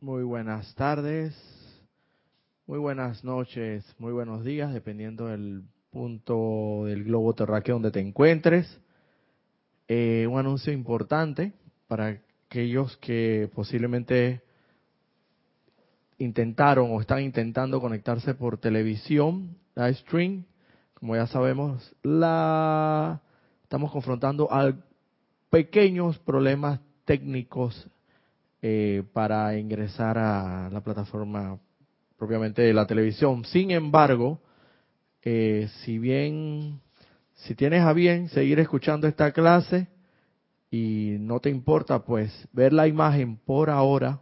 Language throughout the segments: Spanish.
Muy buenas tardes, muy buenas noches, muy buenos días, dependiendo del punto del globo terráqueo donde te encuentres. Eh, un anuncio importante para aquellos que posiblemente intentaron o están intentando conectarse por televisión, live stream. Como ya sabemos, la estamos confrontando a pequeños problemas técnicos eh, para ingresar a la plataforma propiamente de la televisión. Sin embargo, eh, si bien, si tienes a bien seguir escuchando esta clase y no te importa pues ver la imagen por ahora,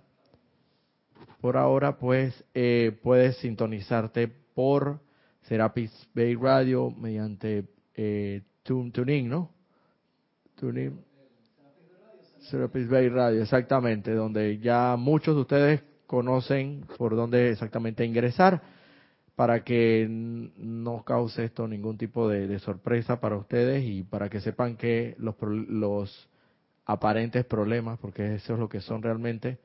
por ahora pues eh, puedes sintonizarte por Serapis Bay Radio mediante eh, TuneIn, ¿no? TuneIn. Serapis Bay Radio, exactamente, donde ya muchos de ustedes conocen por dónde exactamente ingresar para que no cause esto ningún tipo de, sorpresa para ustedes y para que sepan que los, los aparentes problemas, porque eso es lo que son realmente,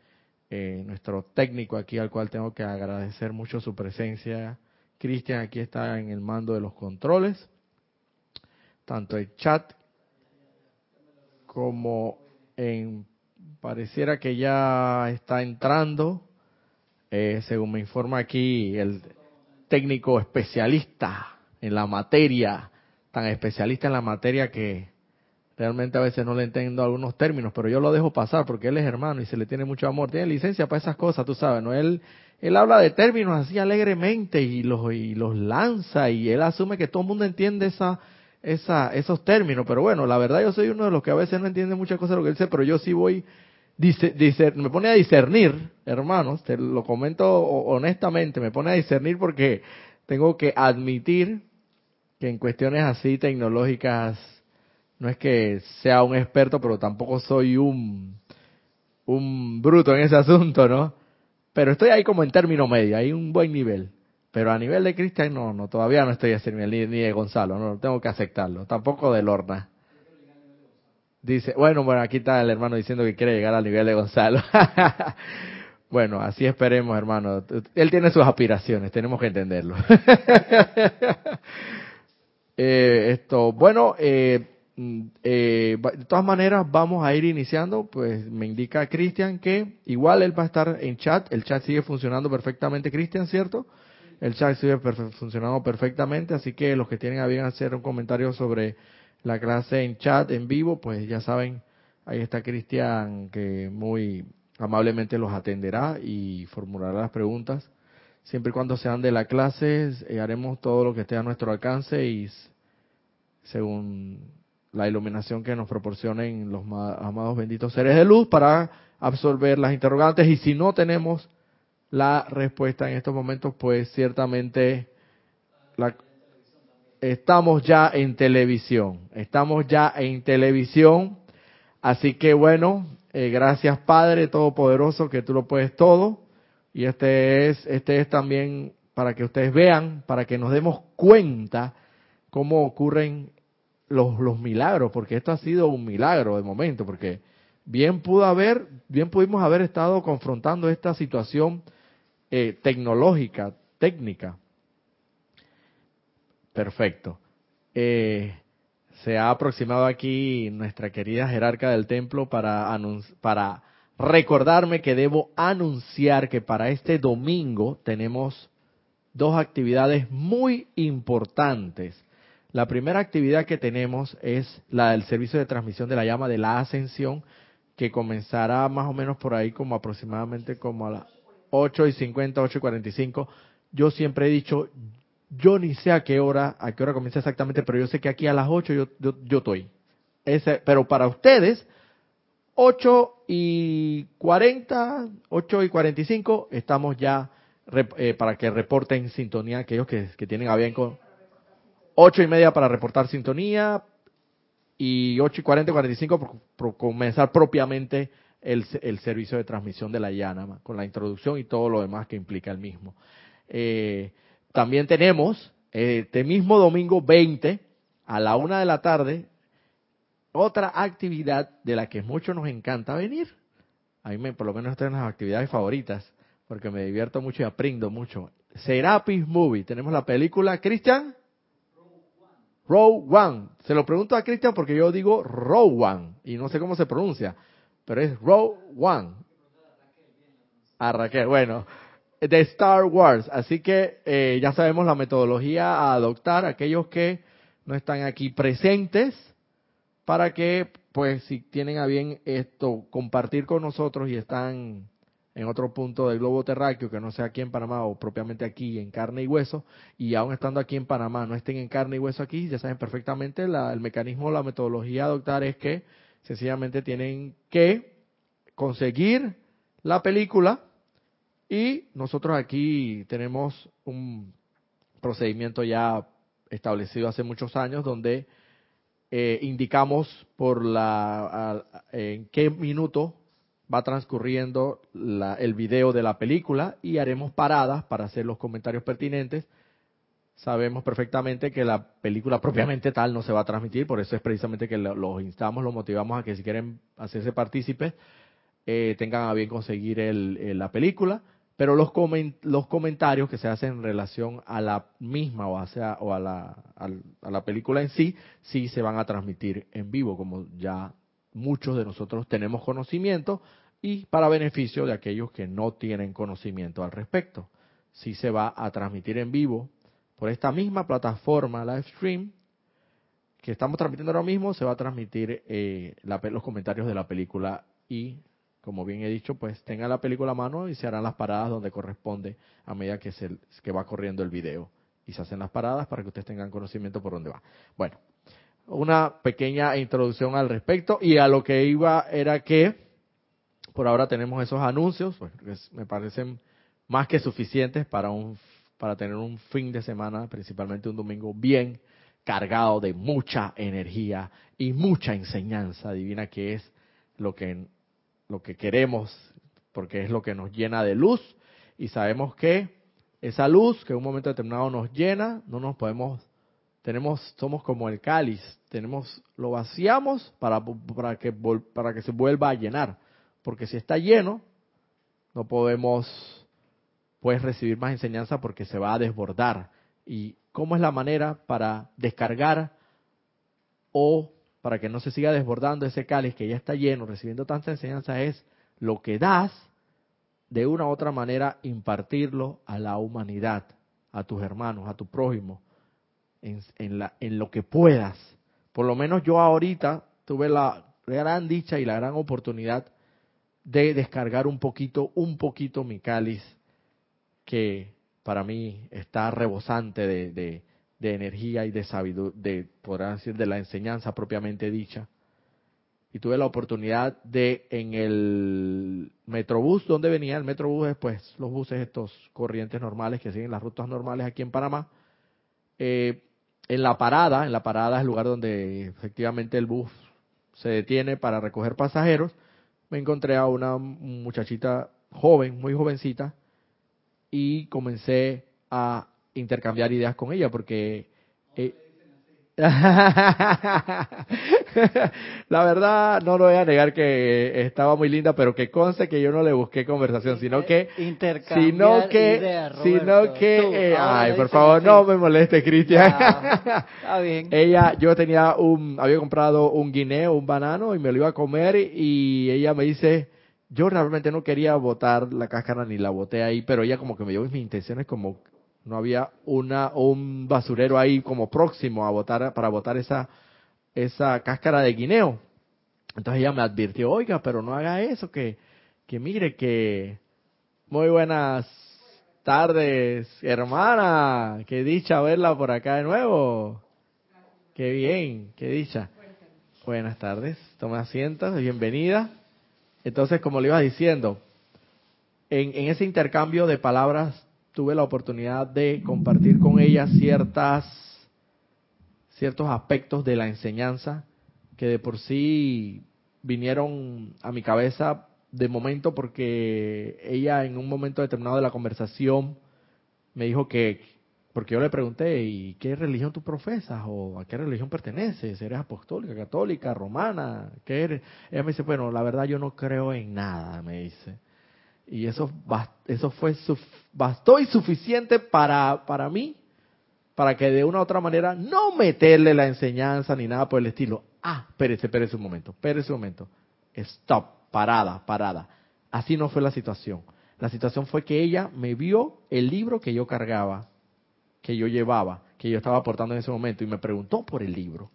eh, nuestro técnico aquí al cual tengo que agradecer mucho su presencia. Cristian aquí está en el mando de los controles, tanto el chat como en pareciera que ya está entrando, eh, según me informa aquí el técnico especialista en la materia, tan especialista en la materia que realmente a veces no le entiendo algunos términos, pero yo lo dejo pasar porque él es hermano y se le tiene mucho amor, tiene licencia para esas cosas, tú sabes, ¿no? Él, él habla de términos así alegremente y los, y los lanza y él asume que todo el mundo entiende esa, esa, esos términos, pero bueno, la verdad yo soy uno de los que a veces no entiende muchas cosas de lo que él dice, pero yo sí voy, me pone a discernir, hermanos, te lo comento honestamente, me pone a discernir porque tengo que admitir que en cuestiones así tecnológicas no es que sea un experto, pero tampoco soy un, un bruto en ese asunto, ¿no? Pero estoy ahí como en término medio, hay un buen nivel. Pero a nivel de Cristian, no, no, todavía no estoy a ese ni, de Gonzalo, no, tengo que aceptarlo. Tampoco de Lorna. Dice, bueno, bueno, aquí está el hermano diciendo que quiere llegar al nivel de Gonzalo. bueno, así esperemos, hermano. Él tiene sus aspiraciones, tenemos que entenderlo. eh, esto, bueno, eh, eh, de todas maneras vamos a ir iniciando, pues me indica Cristian que igual él va a estar en chat, el chat sigue funcionando perfectamente, Cristian, ¿cierto? El chat sigue funcionando perfectamente, así que los que tienen a bien hacer un comentario sobre la clase en chat, en vivo, pues ya saben, ahí está Cristian que muy amablemente los atenderá y formulará las preguntas. Siempre y cuando sean de la clase, eh, haremos todo lo que esté a nuestro alcance y según la iluminación que nos proporcionen los amados benditos seres de luz para absorber las interrogantes y si no tenemos la respuesta en estos momentos, pues ciertamente la, estamos ya en televisión, estamos ya en televisión, así que bueno, eh, gracias Padre Todopoderoso que tú lo puedes todo. Y este es este es también para que ustedes vean, para que nos demos cuenta cómo ocurren los, los milagros, porque esto ha sido un milagro de momento, porque bien pudo haber, bien pudimos haber estado confrontando esta situación eh, tecnológica, técnica. Perfecto. Eh, se ha aproximado aquí nuestra querida jerarca del templo para, para recordarme que debo anunciar que para este domingo tenemos dos actividades muy importantes. La primera actividad que tenemos es la del servicio de transmisión de la llama de la ascensión, que comenzará más o menos por ahí como aproximadamente como a la 8 y 50, 8 y 45. Yo siempre he dicho, yo ni sé a qué hora, a qué hora comienza exactamente, pero yo sé que aquí a las 8 yo, estoy. Pero para ustedes, 8 y 40, 8 y 45, estamos ya eh, para que reporten sintonía aquellos que, que tienen a bien con 8 y media para reportar sintonía y 8 y 40, 45 por, por comenzar propiamente el, servicio de transmisión de la llama, con la introducción y todo lo demás que implica el mismo. Eh, también tenemos este mismo domingo 20 a la una de la tarde otra actividad de la que mucho nos encanta venir. a mí me, por lo menos esta es las actividades favoritas, porque me divierto mucho y aprendo mucho. Serapis Movie, tenemos la película, Cristian. Row One. Se lo pregunto a Cristian porque yo digo Row One y no sé cómo se pronuncia, pero es Row One. A Raquel, bueno, de Star Wars. Así que eh, ya sabemos la metodología a adoptar aquellos que no están aquí presentes para que, pues, si tienen a bien esto, compartir con nosotros y están en otro punto del globo terráqueo, que no sea aquí en Panamá o propiamente aquí en carne y hueso, y aún estando aquí en Panamá no estén en carne y hueso aquí, ya saben perfectamente el mecanismo, la metodología a adoptar es que sencillamente tienen que conseguir la película y nosotros aquí tenemos un procedimiento ya establecido hace muchos años donde eh, indicamos por la en qué minuto va transcurriendo el video de la película y haremos paradas para hacer los comentarios pertinentes. Sabemos perfectamente que la película propiamente tal no se va a transmitir, por eso es precisamente que los instamos, los motivamos a que si quieren hacerse partícipes, eh, tengan a bien conseguir la película pero los, comentarios que se hacen en relación a la misma o, sea, o a, la, a, la película en sí, sí se van a transmitir en vivo, como ya muchos de nosotros tenemos conocimiento y para beneficio de aquellos que no tienen conocimiento al respecto. Sí se va a transmitir en vivo por esta misma plataforma live stream que estamos transmitiendo ahora mismo, se va a transmitir eh, los comentarios de la película y como bien he dicho, pues tenga la película a mano y se harán las paradas donde corresponde a medida que, se, que va corriendo el video. Y se hacen las paradas para que ustedes tengan conocimiento por dónde va. Bueno, una pequeña introducción al respecto y a lo que iba era que por ahora tenemos esos anuncios, pues, que me parecen más que suficientes para un para tener un fin de semana, principalmente un domingo bien cargado de mucha energía y mucha enseñanza. Divina que es lo que lo que queremos, porque es lo que nos llena de luz. Y sabemos que esa luz que en un momento determinado nos llena, no nos podemos, tenemos, somos como el cáliz, tenemos, lo vaciamos para, para que, para que se vuelva a llenar, porque si está lleno, no podemos, pues, recibir más enseñanza porque se va a desbordar. ¿Y cómo es la manera para descargar o para que no se siga desbordando ese cáliz que ya está lleno, recibiendo tanta enseñanza, es lo que das, de una u otra manera impartirlo a la humanidad, a tus hermanos, a tu prójimo, en, la, en lo que puedas. Por lo menos yo ahorita tuve la gran dicha y la gran oportunidad de descargar un poquito, un poquito mi cáliz, que para mí está rebosante de, de energía y de sabiduría, de, podrán decir, de la enseñanza propiamente dicha. Y tuve la oportunidad de, en el Metrobús, donde venía el Metrobús, después los buses estos corrientes normales que siguen las rutas normales aquí en Panamá, eh, en la parada, en la parada es el lugar donde efectivamente el bus se detiene para recoger pasajeros, me encontré a una muchachita joven, muy jovencita, y comencé a intercambiar ideas con ella porque eh, la verdad no lo voy a negar que estaba muy linda pero que conste que yo no le busqué conversación sino que sino que sino que eh, ay por favor no me moleste Cristian. Ella yo tenía un había comprado un guineo un banano y me lo iba a comer y ella me dice yo realmente no quería botar la cáscara ni la boté ahí pero ella como que me dio mis intenciones como no había una un basurero ahí como próximo a botar para botar esa esa cáscara de guineo. Entonces ella me advirtió, oiga, pero no haga eso, que, que mire que muy buenas tardes, hermana, qué dicha verla por acá de nuevo. Qué bien, qué dicha. Buenas tardes, tome asiento, bienvenida. Entonces, como le iba diciendo, en, ese intercambio de palabras tuve la oportunidad de compartir con ella ciertas ciertos aspectos de la enseñanza que de por sí vinieron a mi cabeza de momento porque ella en un momento determinado de la conversación me dijo que porque yo le pregunté, ¿y qué religión tú profesas? ¿O a qué religión perteneces? ¿Eres apostólica, católica, romana? ¿Qué eres? Ella me dice, bueno, la verdad yo no creo en nada, me dice. Y eso, eso fue, bastó y suficiente para, para mí, para que de una u otra manera no meterle la enseñanza ni nada por el estilo. Ah, espérese, espérese un momento, espérese un momento. Stop, parada, parada. Así no fue la situación. La situación fue que ella me vio el libro que yo cargaba que yo llevaba, que yo estaba aportando en ese momento, y me preguntó por el libro.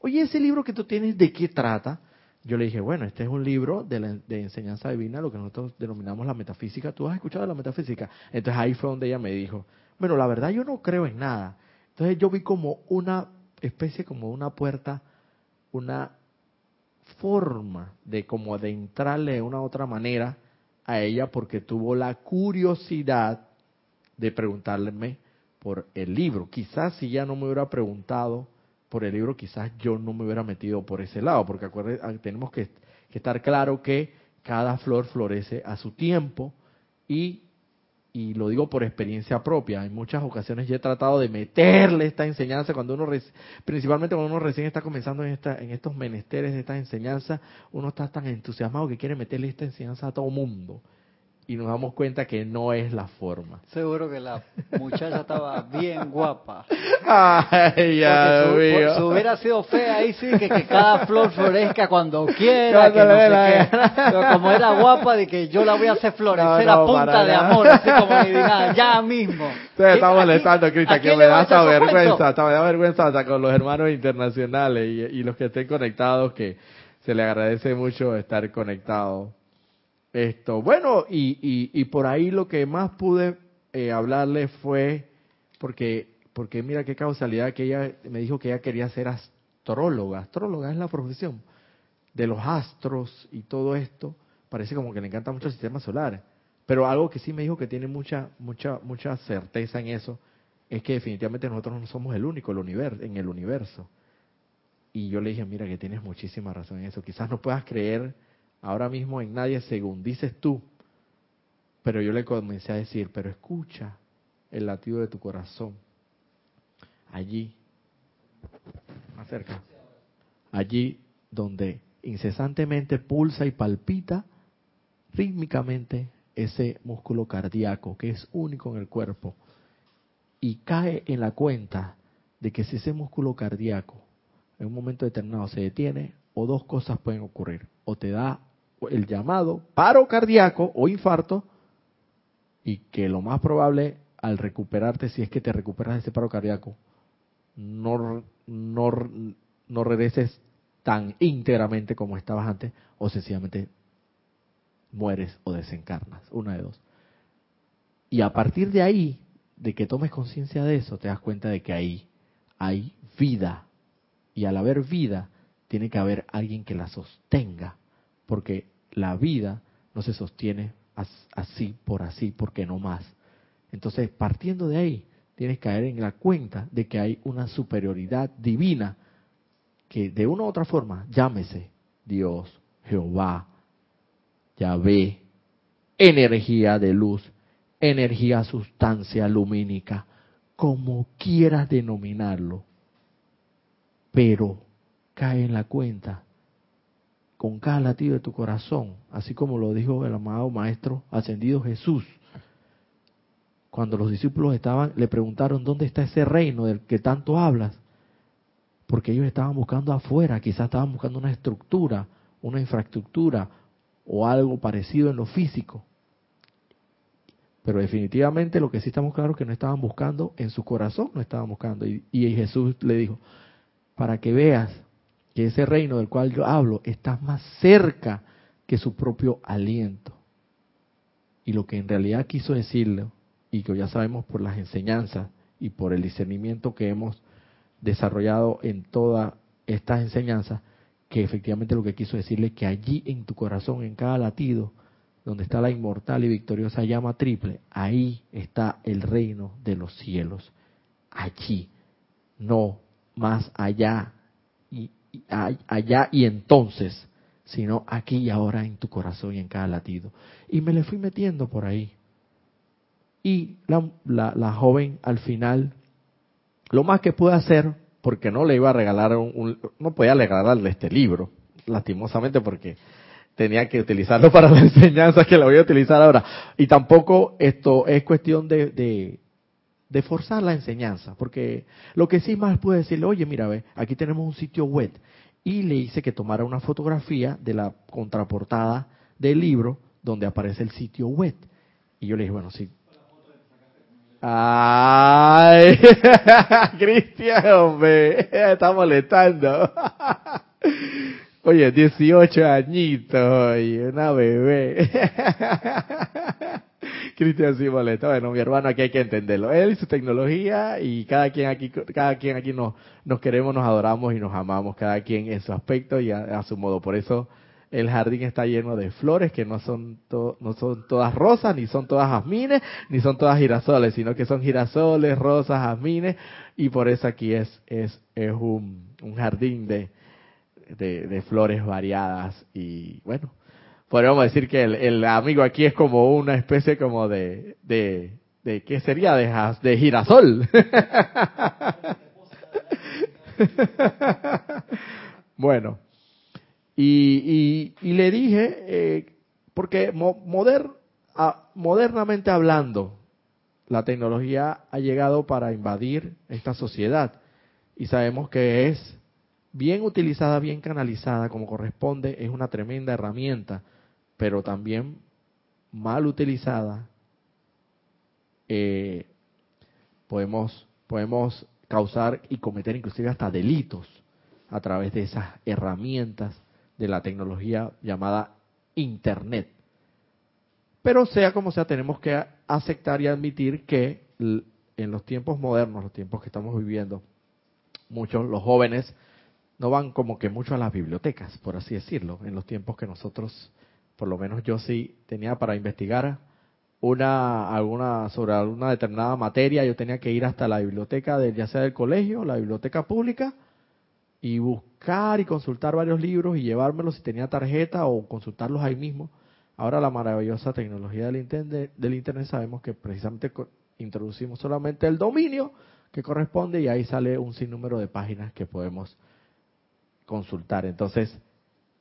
Oye, ese libro que tú tienes, ¿de qué trata? Yo le dije, bueno, este es un libro de, enseñanza divina, lo que nosotros denominamos la metafísica. ¿Tú has escuchado la metafísica? Entonces ahí fue donde ella me dijo, bueno, la verdad yo no creo en nada. Entonces yo vi como una especie, como una puerta, una forma de como de entrarle de una otra manera a ella porque tuvo la curiosidad de preguntarle por el libro. Quizás si ya no me hubiera preguntado por el libro, quizás yo no me hubiera metido por ese lado, porque ah, tenemos que, estar claro que cada flor florece a su tiempo y, y lo digo por experiencia propia. En muchas ocasiones yo he tratado de meterle esta enseñanza cuando uno, principalmente cuando uno recién está comenzando en, esta, en estos menesteres de esta enseñanza, uno está tan entusiasmado que quiere meterle esta enseñanza a todo mundo y nos damos cuenta que no es la forma. Seguro que la muchacha estaba bien guapa. Ay, ya su, su, hubiera sido fea ahí sí, que, cada flor florezca cuando quiera, que no sé Pero como era guapa, de que yo la voy a hacer florecer a punta de amor, así como divinidad, ya mismo. Te está molestando, Cristian, que me da vergüenza, hasta me da vergüenza hasta con los hermanos internacionales y, y los que estén conectados, que se le agradece mucho estar conectados esto, bueno, y, y, por ahí lo que más pude eh, hablarle fue, porque, porque mira qué causalidad que ella me dijo que ella quería ser astróloga. Astróloga es la profesión de los astros y todo esto. Parece como que le encanta mucho el sistema solar. Pero algo que sí me dijo que tiene mucha, mucha, mucha certeza en eso es que definitivamente nosotros no somos el único el universo, en el universo. Y yo le dije, mira que tienes muchísima razón en eso. Quizás no puedas creer ahora mismo en nadie según dices tú. Pero yo le comencé a decir, pero escucha el latido de tu corazón. Allí, más cerca, allí donde incesantemente pulsa y palpita rítmicamente ese músculo cardíaco que es único en el cuerpo y cae en la cuenta de que si ese músculo cardíaco en un momento determinado se detiene, o dos cosas pueden ocurrir. O te da el llamado paro cardíaco o infarto y que lo más probable al recuperarte, si es que te recuperas de ese paro cardíaco, no, no, no regreses tan íntegramente como estabas antes o sencillamente mueres o desencarnas, una de dos. Y a partir de ahí, de que tomes conciencia de eso, te das cuenta de que ahí hay vida. Y al haber vida, tiene que haber alguien que la sostenga porque la vida no se sostiene así por así, porque no más. Entonces, partiendo de ahí, tienes que caer en la cuenta de que hay una superioridad divina que de una u otra forma, llámese Dios, Jehová, Yahvé, energía de luz, energía sustancia lumínica, como quieras denominarlo, pero cae en la cuenta con cada latido de tu corazón, así como lo dijo el amado Maestro ascendido Jesús. Cuando los discípulos estaban, le preguntaron, ¿dónde está ese reino del que tanto hablas? Porque ellos estaban buscando afuera, quizás estaban buscando una estructura, una infraestructura o algo parecido en lo físico. Pero definitivamente lo que sí estamos claros es que no estaban buscando en su corazón, no estaban buscando. Y, y Jesús le dijo, para que veas que ese reino del cual yo hablo está más cerca que su propio aliento. Y lo que en realidad quiso decirle, y que ya sabemos por las enseñanzas y por el discernimiento que hemos desarrollado en todas estas enseñanzas, que efectivamente lo que quiso decirle que allí en tu corazón, en cada latido, donde está la inmortal y victoriosa llama triple, ahí está el reino de los cielos. Allí, no más allá allá y entonces, sino aquí y ahora en tu corazón y en cada latido. Y me le fui metiendo por ahí. Y la, la, joven al final lo más que pude hacer, porque no le iba a regalar un, no podía regalarle este libro, lastimosamente porque tenía que utilizarlo para la enseñanza que lo voy a utilizar ahora. Y tampoco esto es cuestión de, de, forzar la enseñanza, porque lo que sí más puede decirle, oye, mira, ve, aquí tenemos un sitio web, y le hice que tomara una fotografía de la contraportada del libro donde aparece el sitio web. Y yo le dije, bueno, sí. Ay, Cristian, hombre, está molestando. Oye, 18 añitos y una bebé. Cristian sí molesta. Bueno, mi hermano aquí hay que entenderlo. Él y su tecnología y cada quien aquí, cada quien aquí nos, nos queremos, nos adoramos y nos amamos, cada quien en su aspecto y a, su modo. Por eso el jardín está lleno de flores que no son, no son todas rosas, ni son todas jazmines, ni son todas girasoles, sino que son girasoles, rosas, jazmines, y por eso aquí es, es, es un, un jardín de, de, flores variadas y bueno, podríamos decir que el, amigo aquí es como una especie como de, de, de ¿qué sería? De, de girasol. bueno, y, y, le dije, eh, porque moder, modernamente hablando, la tecnología ha llegado para invadir esta sociedad y sabemos que es bien utilizada, bien canalizada como corresponde, es una tremenda herramienta, pero también mal utilizada, eh, podemos, podemos causar y cometer inclusive hasta delitos a través de esas herramientas de la tecnología llamada Internet. Pero sea como sea, tenemos que aceptar y admitir que en los tiempos modernos, los tiempos que estamos viviendo, muchos, los jóvenes, no van como que mucho a las bibliotecas, por así decirlo, en los tiempos que nosotros, por lo menos yo sí tenía para investigar una alguna sobre alguna determinada materia, yo tenía que ir hasta la biblioteca de ya sea del colegio, la biblioteca pública y buscar y consultar varios libros y llevármelos si tenía tarjeta o consultarlos ahí mismo. Ahora la maravillosa tecnología del internet, del internet sabemos que precisamente introducimos solamente el dominio que corresponde y ahí sale un sinnúmero de páginas que podemos consultar. Entonces,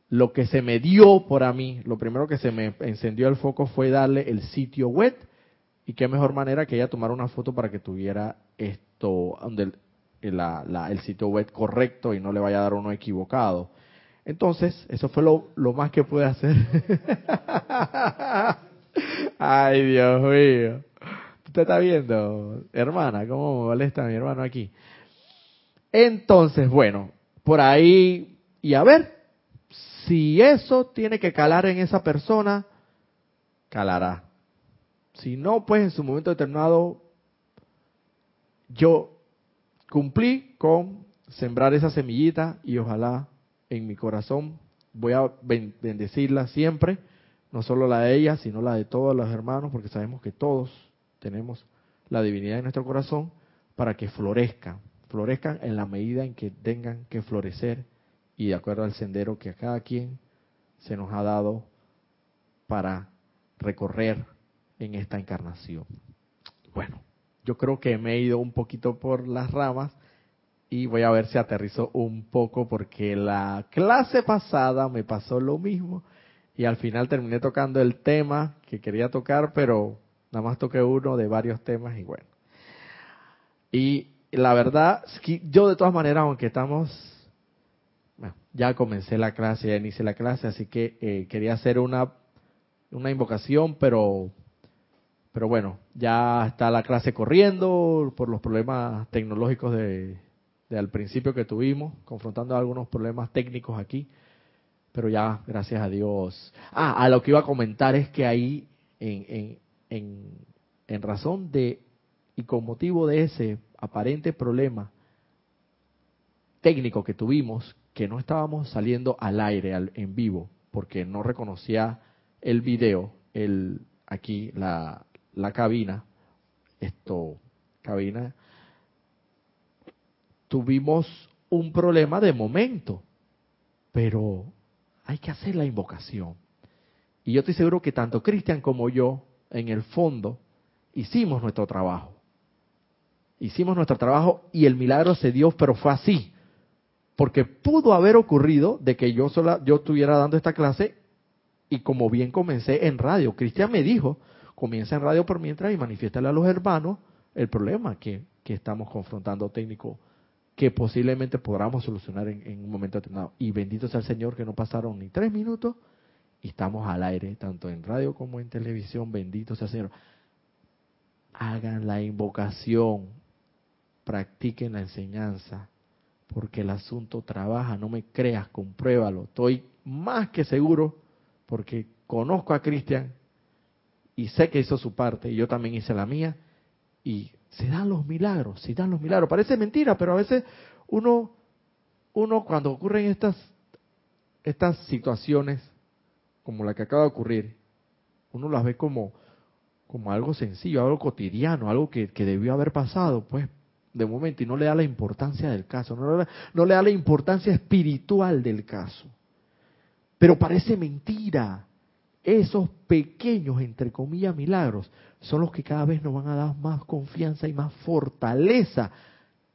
lo que se me dio por a mí, lo primero que se me encendió el foco fue darle el sitio web y qué mejor manera que ella tomar una foto para que tuviera esto, donde el, el sitio web correcto y no le vaya a dar uno equivocado. Entonces, eso fue lo, lo más que pude hacer. Ay, Dios mío. ¿Usted está viendo, hermana, cómo me molesta mi hermano aquí? Entonces, bueno, por ahí y a ver si eso tiene que calar en esa persona, calará. Si no, pues en su momento determinado yo cumplí con sembrar esa semillita y ojalá en mi corazón voy a bendecirla siempre, no solo la de ella, sino la de todos los hermanos, porque sabemos que todos tenemos la divinidad en nuestro corazón para que florezca, florezcan en la medida en que tengan que florecer y de acuerdo al sendero que a cada quien se nos ha dado para recorrer en esta encarnación. Bueno, yo creo que me he ido un poquito por las ramas y voy a ver si aterrizo un poco porque la clase pasada me pasó lo mismo y al final terminé tocando el tema que quería tocar, pero nada más toqué uno de varios temas y bueno. Y la verdad, yo de todas maneras, aunque estamos, ya comencé la clase, ya inicié la clase, así que eh, quería hacer una, una invocación, pero, pero bueno, ya está la clase corriendo por los problemas tecnológicos de, al principio que tuvimos, confrontando algunos problemas técnicos aquí, pero ya, gracias a Dios. Ah, a lo que iba a comentar es que ahí, en, en, en, en razón de y con motivo de ese aparente problema técnico que tuvimos, que no estábamos saliendo al aire en vivo, porque no reconocía el video, el, aquí la, la cabina, esto, cabina, tuvimos un problema de momento, pero hay que hacer la invocación. Y yo estoy seguro que tanto Cristian como yo, en el fondo, hicimos nuestro trabajo hicimos nuestro trabajo y el milagro se dio, pero fue así. Porque pudo haber ocurrido de que yo sola, yo estuviera dando esta clase y como bien comencé en radio, Cristian me dijo, comienza en radio por mientras y manifiéstale a los hermanos el problema que, que estamos confrontando técnico que posiblemente podamos solucionar en, un momento determinado. Y bendito sea el Señor que no pasaron ni tres minutos y estamos al aire, tanto en radio como en televisión. Bendito sea el Señor. Hagan la invocación, practiquen la enseñanza, porque el asunto trabaja. No me creas, compruébalo. Estoy más que seguro, porque conozco a Cristian y sé que hizo su parte y yo también hice la mía. Y se dan los milagros, se dan los milagros. Parece mentira, pero a veces uno, uno cuando ocurren estas, estas situaciones, como la que acaba de ocurrir, uno las ve como, como algo sencillo, algo cotidiano, algo que, que debió haber pasado, pues, de momento, y no le da la importancia del caso, no le, no le da la importancia espiritual del caso. Pero parece mentira. Esos pequeños, entre comillas, milagros son los que cada vez nos van a dar más confianza y más fortaleza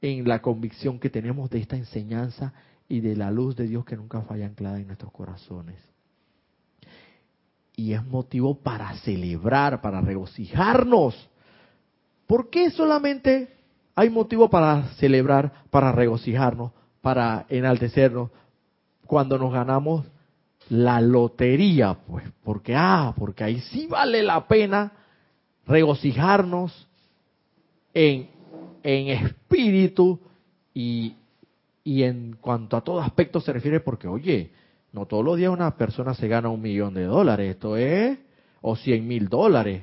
en la convicción que tenemos de esta enseñanza y de la luz de Dios que nunca falla anclada en nuestros corazones. Y es motivo para celebrar, para regocijarnos. ¿Por qué solamente hay motivo para celebrar, para regocijarnos, para enaltecernos cuando nos ganamos la lotería? Pues porque, ah, porque ahí sí vale la pena regocijarnos en, en espíritu y, y en cuanto a todo aspecto se refiere porque, oye, no todos los días una persona se gana un millón de dólares, esto es, o cien mil dólares,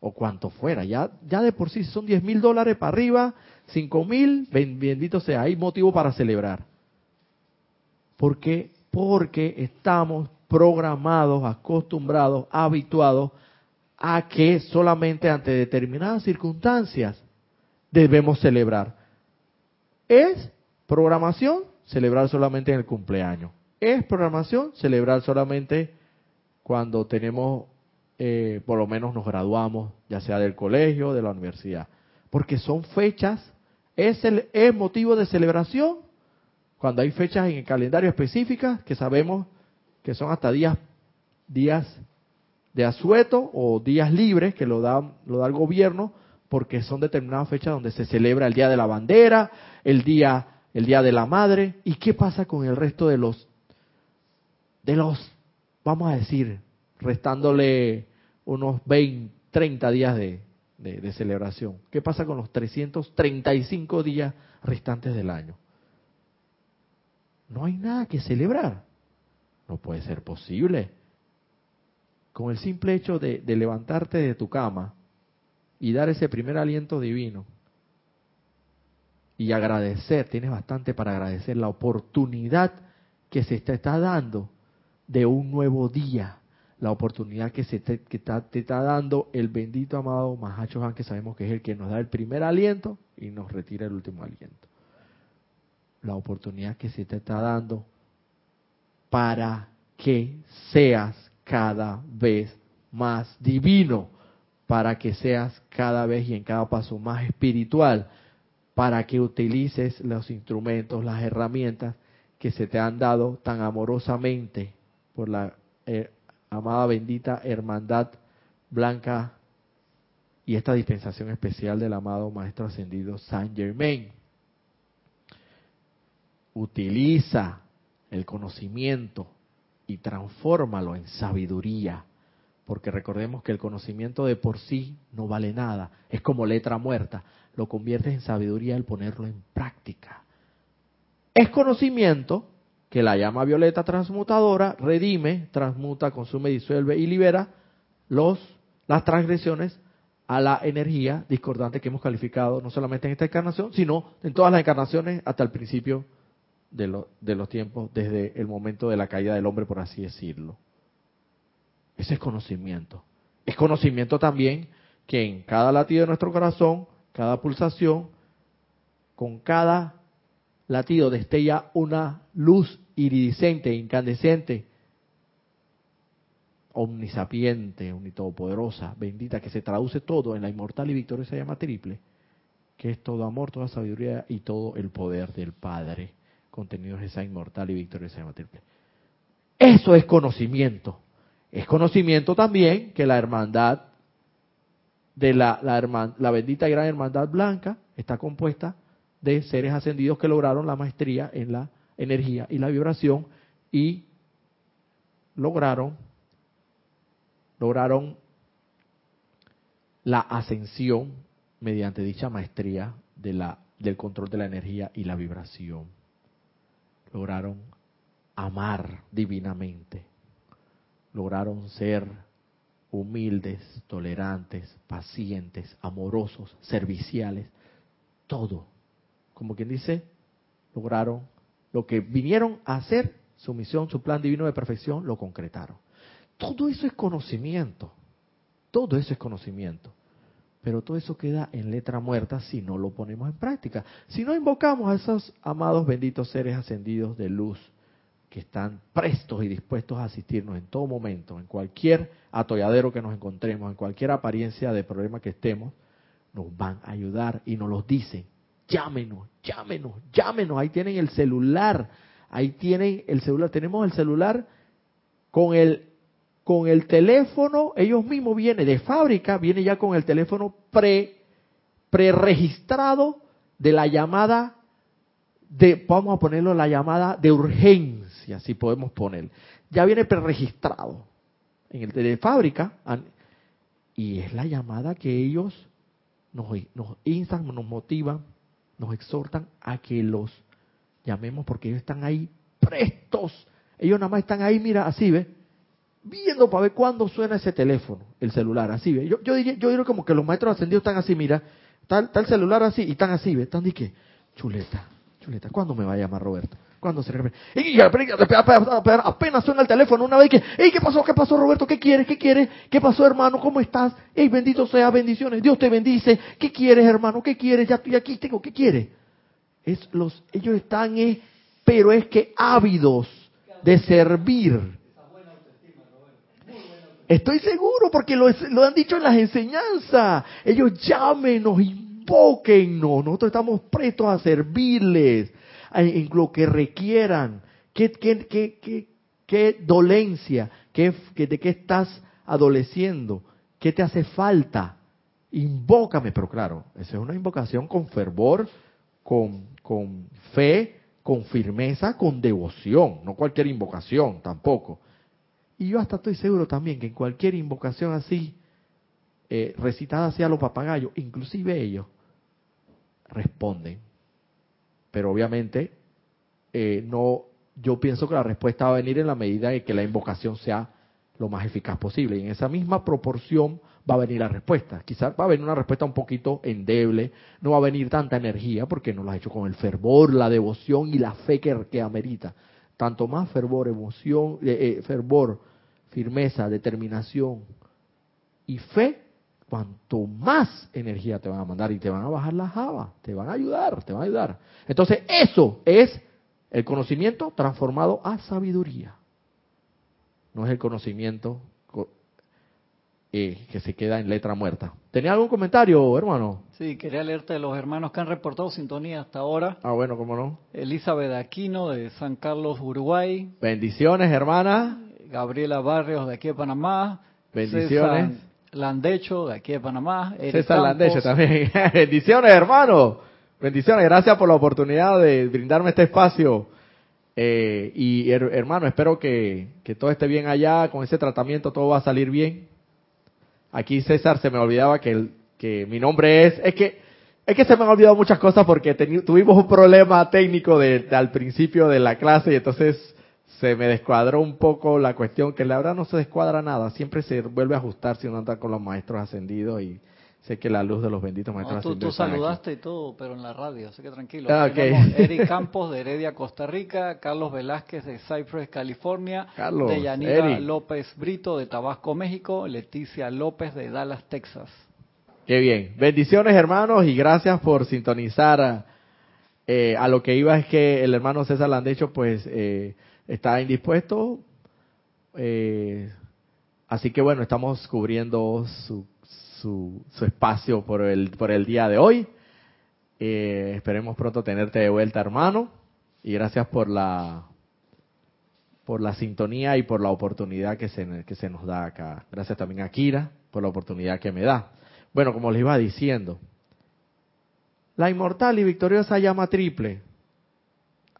o cuanto fuera, ya, ya de por sí son diez mil dólares para arriba, cinco mil, bendito sea, hay motivo para celebrar. porque Porque estamos programados, acostumbrados, habituados a que solamente ante determinadas circunstancias debemos celebrar. Es programación celebrar solamente en el cumpleaños. Es programación celebrar solamente cuando tenemos, eh, por lo menos nos graduamos, ya sea del colegio, de la universidad. Porque son fechas, es, el, es motivo de celebración cuando hay fechas en el calendario específicas que sabemos que son hasta días, días de asueto o días libres que lo da, lo da el gobierno porque son determinadas fechas donde se celebra el Día de la Bandera, el Día, el día de la Madre. ¿Y qué pasa con el resto de los, de los, vamos a decir, restándole unos 20, 30 días de, de, de celebración? ¿Qué pasa con los 335 días restantes del año? No hay nada que celebrar. No puede ser posible con el simple hecho de, levantarte de tu cama y dar ese primer aliento divino y agradecer, tienes bastante para agradecer la oportunidad que se te está dando de un nuevo día, la oportunidad que se te, está, te está dando el bendito amado Mahacho Han, que sabemos que es el que nos da el primer aliento y nos retira el último aliento. La oportunidad que se te está dando para que seas cada vez más divino, para que seas cada vez y en cada paso más espiritual, para que utilices los instrumentos, las herramientas que se te han dado tan amorosamente por la eh, amada bendita hermandad blanca y esta dispensación especial del amado Maestro Ascendido Saint Germain. Utiliza el conocimiento, y transfórmalo en sabiduría. Porque recordemos que el conocimiento de por sí no vale nada. Es como letra muerta. Lo conviertes en sabiduría al ponerlo en práctica. Es conocimiento que la llama violeta transmutadora redime, transmuta, consume, disuelve y libera los, las transgresiones a la energía discordante que hemos calificado no solamente en esta encarnación, sino en todas las encarnaciones hasta el principio de, de los tiempos desde el momento de la caída del hombre, por así decirlo. Ese es conocimiento. Es conocimiento también que en cada latido de nuestro corazón, cada pulsación, con cada latido destella una luz iridiscente, incandescente, omnisapiente, omnitodopoderosa, bendita, que se traduce todo en la inmortal y victoriosa llama triple, que es todo amor, toda sabiduría y todo el poder del Padre, contenido en esa inmortal y victoriosa triple. Eso es conocimiento. Es conocimiento también que la hermandad de la, la, la bendita gran hermandad blanca está compuesta de seres ascendidos que lograron la maestría en la energía y la vibración y lograron lograron la ascensión mediante dicha maestría de la, del control de la energía y la vibración. Lograron amar divinamente. Lograron ser humildes, tolerantes, pacientes, amorosos, serviciales, todo. Como quien dice, lograron lo que vinieron a hacer, su misión, su plan divino de perfección, lo concretaron. Todo eso es conocimiento. Todo eso es conocimiento. Pero todo eso queda en letra muerta si no lo ponemos en práctica. Si no invocamos a esos amados benditos seres ascendidos de luz que están prestos y dispuestos a asistirnos en todo momento, en cualquier atolladero que nos encontremos, en cualquier apariencia de problema que estemos, nos van a ayudar y nos los dicen. Llámenos, llámenos, llámenos. Ahí tienen el celular, ahí tienen el celular. Tenemos el celular con el con el teléfono, ellos mismos vienen de fábrica, viene ya con el teléfono pre preregistrado de la llamada de, vamos a ponerlo la llamada de urgencia, si podemos poner. Ya viene preregistrado en el de fábrica y es la llamada que ellos nos, nos instan, nos motivan, nos exhortan a que los llamemos porque ellos están ahí prestos. Ellos nada más están ahí, mira, así, ¿ves? viendo para ver cuándo suena ese teléfono, el celular, así, ¿ve? Yo, yo, diría, yo diría como que los maestros ascendidos están así, mira, el celular así y están así, ¿ve? Están de qué, chuleta, chuleta, ¿cuándo me va a llamar Roberto? ¿Cuándo se y apenas suena el teléfono una vez que, ¿qué pasó? ¿Qué pasó, Roberto? ¿Qué quieres? ¿Qué quieres? ¿Qué pasó, hermano? ¿Cómo estás? Hey, bendito sea, bendiciones. Dios te bendice. ¿Qué quieres, hermano? ¿Qué quieres? Ya estoy aquí, tengo. ¿Qué quieres? Es los, ellos están, eh, pero es que ávidos de servir Estoy seguro porque lo, han dicho en las enseñanzas. Ellos llámenos, invóquennos. Nosotros estamos prestos a servirles en lo que requieran. ¿Qué, qué, qué, qué dolencia? ¿Qué, ¿De qué estás adoleciendo? ¿Qué te hace falta? Invócame, pero claro, esa es una invocación con fervor, con, con fe, con firmeza, con devoción, no cualquier invocación tampoco. Y yo hasta estoy seguro también que en cualquier invocación así, eh, recitada hacia los papagayos, inclusive ellos, responden. Pero obviamente, eh, no, yo pienso que la respuesta va a venir en la medida de que la invocación sea lo más eficaz posible. Y en esa misma proporción va a venir la respuesta. Quizás va a venir una respuesta un poquito endeble, no va a venir tanta energía porque no lo ha hecho con el fervor, la devoción y la fe que, que amerita. Tanto más fervor, emoción, eh, fervor, firmeza, determinación y fe, cuanto más energía te van a mandar y te van a bajar la java, te van a ayudar, te van a ayudar. Entonces, eso es el conocimiento transformado a sabiduría. No es el conocimiento eh, que se queda en letra muerta. ¿Tenía algún comentario, hermano? Sí, quería leerte de los hermanos que han reportado sintonía hasta ahora. Ah, bueno, cómo no. Elizabeth Aquino de San Carlos, Uruguay. Bendiciones, hermana. Gabriela Barrios de aquí de Panamá. Bendiciones. César Landecho de aquí de Panamá. César Landecho también. Bendiciones, hermano. Bendiciones. Gracias por la oportunidad de brindarme este espacio. Eh, y hermano, espero que, que todo esté bien allá. Con ese tratamiento todo va a salir bien. Aquí César se me olvidaba que, el, que mi nombre es. Es que es que se me han olvidado muchas cosas porque tuvimos un problema técnico de, al principio de la clase y entonces se me descuadró un poco la cuestión, que la verdad no se descuadra nada, siempre se vuelve a ajustar si uno anda con los maestros ascendidos y sé que la luz de los benditos maestros tú, ascendidos. Tú saludaste y todo, pero en la radio, así que tranquilo. Ah, Eric Campos de Heredia, Costa Rica, Carlos Velázquez de Cypress, California, Carlos, Deyanira López Brito de Tabasco, México, Leticia López de Dallas, Texas. Qué bien. Bendiciones, hermanos, y gracias por sintonizar. Eh, a lo que iba es que el hermano César Landecho, pues, eh, está indispuesto. Eh, así que bueno, estamos cubriendo su, su, espacio por el, por el día de hoy. Eh, esperemos pronto tenerte de vuelta, hermano. Y gracias por la por la sintonía y por la oportunidad que se, que se nos da acá. Gracias también a Kira por la oportunidad que me da. Bueno, como les iba diciendo, la inmortal y victoriosa llama triple.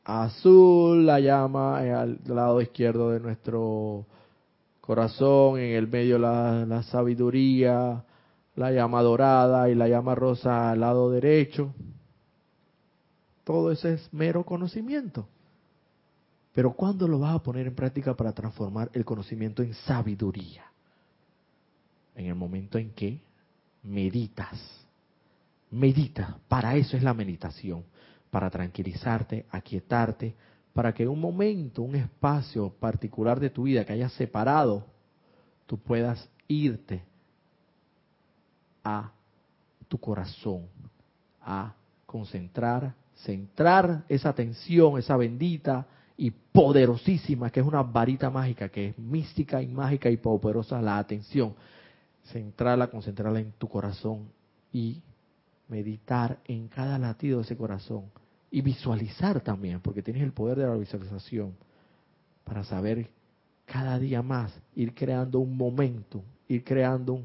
Azul la llama al lado izquierdo de nuestro corazón, en el medio la, la sabiduría, la llama dorada y la llama rosa al lado derecho. Todo eso es mero conocimiento. Pero ¿cuándo lo vas a poner en práctica para transformar el conocimiento en sabiduría? En el momento en que meditas. Medita. Para eso es la meditación. Para tranquilizarte, aquietarte, para que en un momento, un espacio particular de tu vida que hayas separado, tú puedas irte a tu corazón, a concentrar, centrar esa atención, esa bendita y poderosísima, que es una varita mágica, que es mística y mágica y poderosa la atención. Centrarla, concentrarla en tu corazón y meditar en cada latido de ese corazón. Y visualizar también, porque tienes el poder de la visualización para saber cada día más, ir creando un momento, ir creando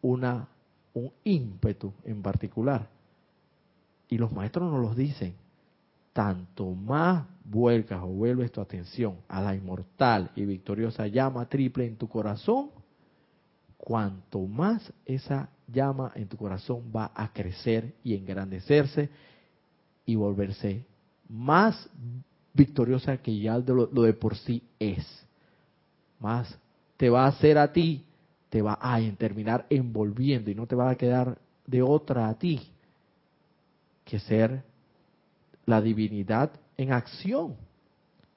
una un ímpetu en particular. Y los maestros nos los dicen, tanto más vuelcas o vuelves tu atención a la inmortal y victoriosa llama triple en tu corazón, cuanto más esa llama en tu corazón va a crecer y engrandecerse y volverse más victoriosa que ya lo, lo de por sí es. Más te va a hacer a ti te va a terminar envolviendo y no te va a quedar de otra a ti que ser la divinidad en acción,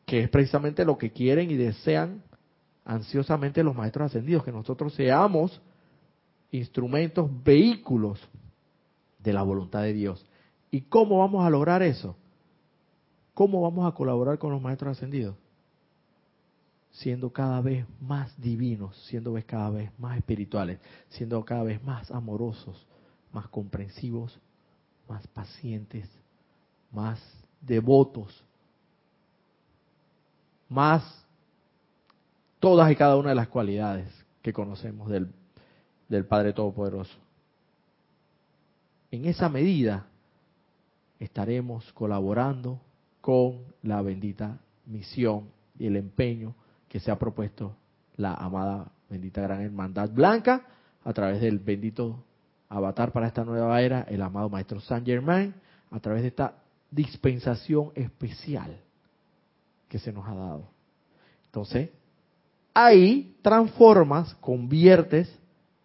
que es precisamente lo que quieren y desean ansiosamente los maestros ascendidos, que nosotros seamos instrumentos, vehículos de la voluntad de Dios. ¿Y cómo vamos a lograr eso? ¿Cómo vamos a colaborar con los maestros ascendidos? siendo cada vez más divinos, siendo cada vez más espirituales, siendo cada vez más amorosos, más comprensivos, más pacientes, más devotos, más todas y cada una de las cualidades que conocemos del, del Padre Todopoderoso. En esa medida estaremos colaborando con la bendita misión y el empeño que se ha propuesto la amada bendita gran hermandad blanca a través del bendito avatar para esta nueva era, el amado maestro Saint Germain, a través de esta dispensación especial que se nos ha dado. Entonces, ahí transformas, conviertes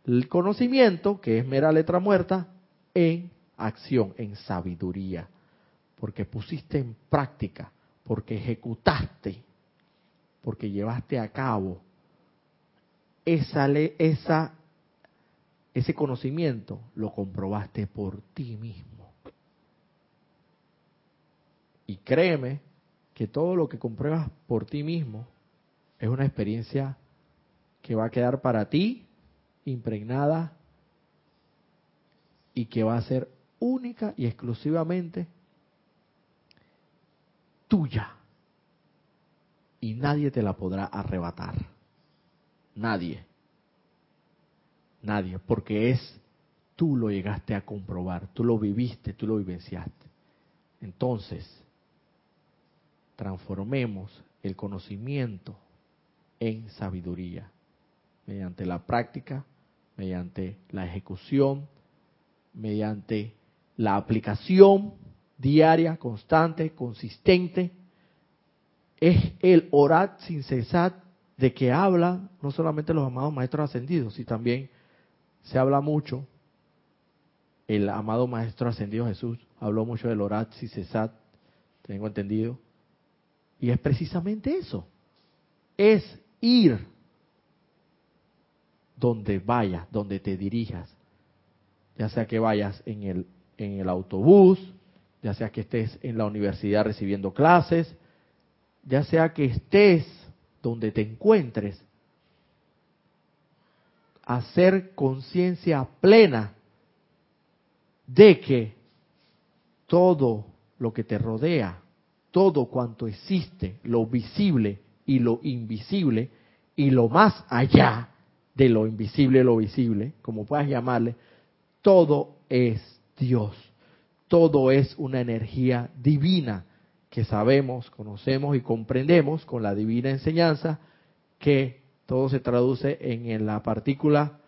el conocimiento, que es mera letra muerta, en acción, en sabiduría, porque pusiste en práctica, porque ejecutaste porque llevaste a cabo esa, esa, ese conocimiento, lo comprobaste por ti mismo. Y créeme que todo lo que compruebas por ti mismo es una experiencia que va a quedar para ti impregnada y que va a ser única y exclusivamente tuya y nadie te la podrá arrebatar. Nadie. Nadie, porque es tú lo llegaste a comprobar, tú lo viviste, tú lo vivenciaste. Entonces, transformemos el conocimiento en sabiduría, mediante la práctica, mediante la ejecución, mediante la aplicación diaria, constante, consistente es el orar sin cesar de que habla no solamente los amados maestros ascendidos, sino también se habla mucho, el amado maestro ascendido Jesús habló mucho del orar sin cesar, tengo entendido, y es precisamente eso, es ir donde vayas, donde te dirijas, ya sea que vayas en el, en el autobús, ya sea que estés en la universidad recibiendo clases, ya sea que estés donde te encuentres, hacer conciencia plena de que todo lo que te rodea, todo cuanto existe, lo visible y lo invisible, y lo más allá de lo invisible y lo visible, como puedas llamarle, todo es Dios. Todo es una energía divina que sabemos, conocemos y comprendemos con la divina enseñanza que todo se traduce en la partícula,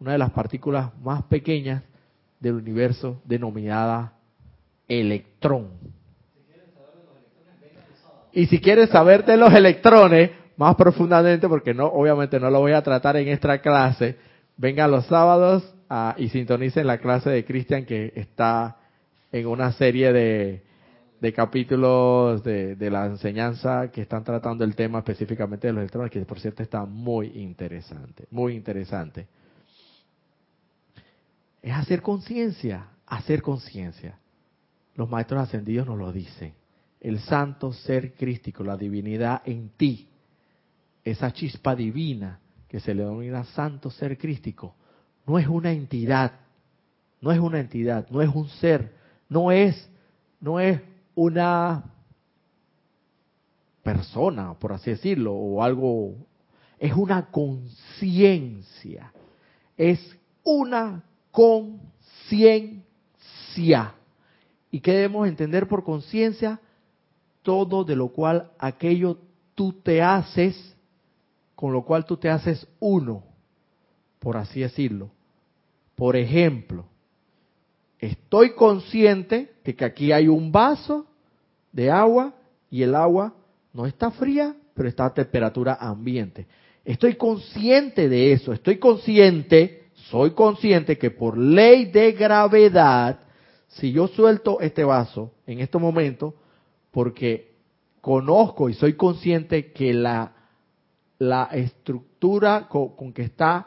una de las partículas más pequeñas del universo denominada electrón. Y si quieres saber de los electrones más profundamente, porque no, obviamente no lo voy a tratar en esta clase, vengan los sábados y sintonicen la clase de Cristian que está en una serie de, de capítulos de, de, la enseñanza que están tratando el tema específicamente de los electrones, que por cierto está muy interesante, muy interesante. Es hacer conciencia, hacer conciencia. Los maestros ascendidos nos lo dicen. El santo ser crístico, la divinidad en ti, esa chispa divina que se le denomina santo ser crístico, no es una entidad, no es una entidad, no es un ser, no es, no es una persona, por así decirlo, o algo, es una conciencia, es una conciencia. ¿Y qué debemos entender por conciencia? Todo de lo cual aquello tú te haces, con lo cual tú te haces uno, por así decirlo. Por ejemplo, estoy consciente de que aquí hay un vaso de agua y el agua no está fría, pero está a temperatura ambiente. Estoy consciente de eso, estoy consciente, soy consciente que por ley de gravedad si yo suelto este vaso en este momento, porque conozco y soy consciente que la, la estructura con, que está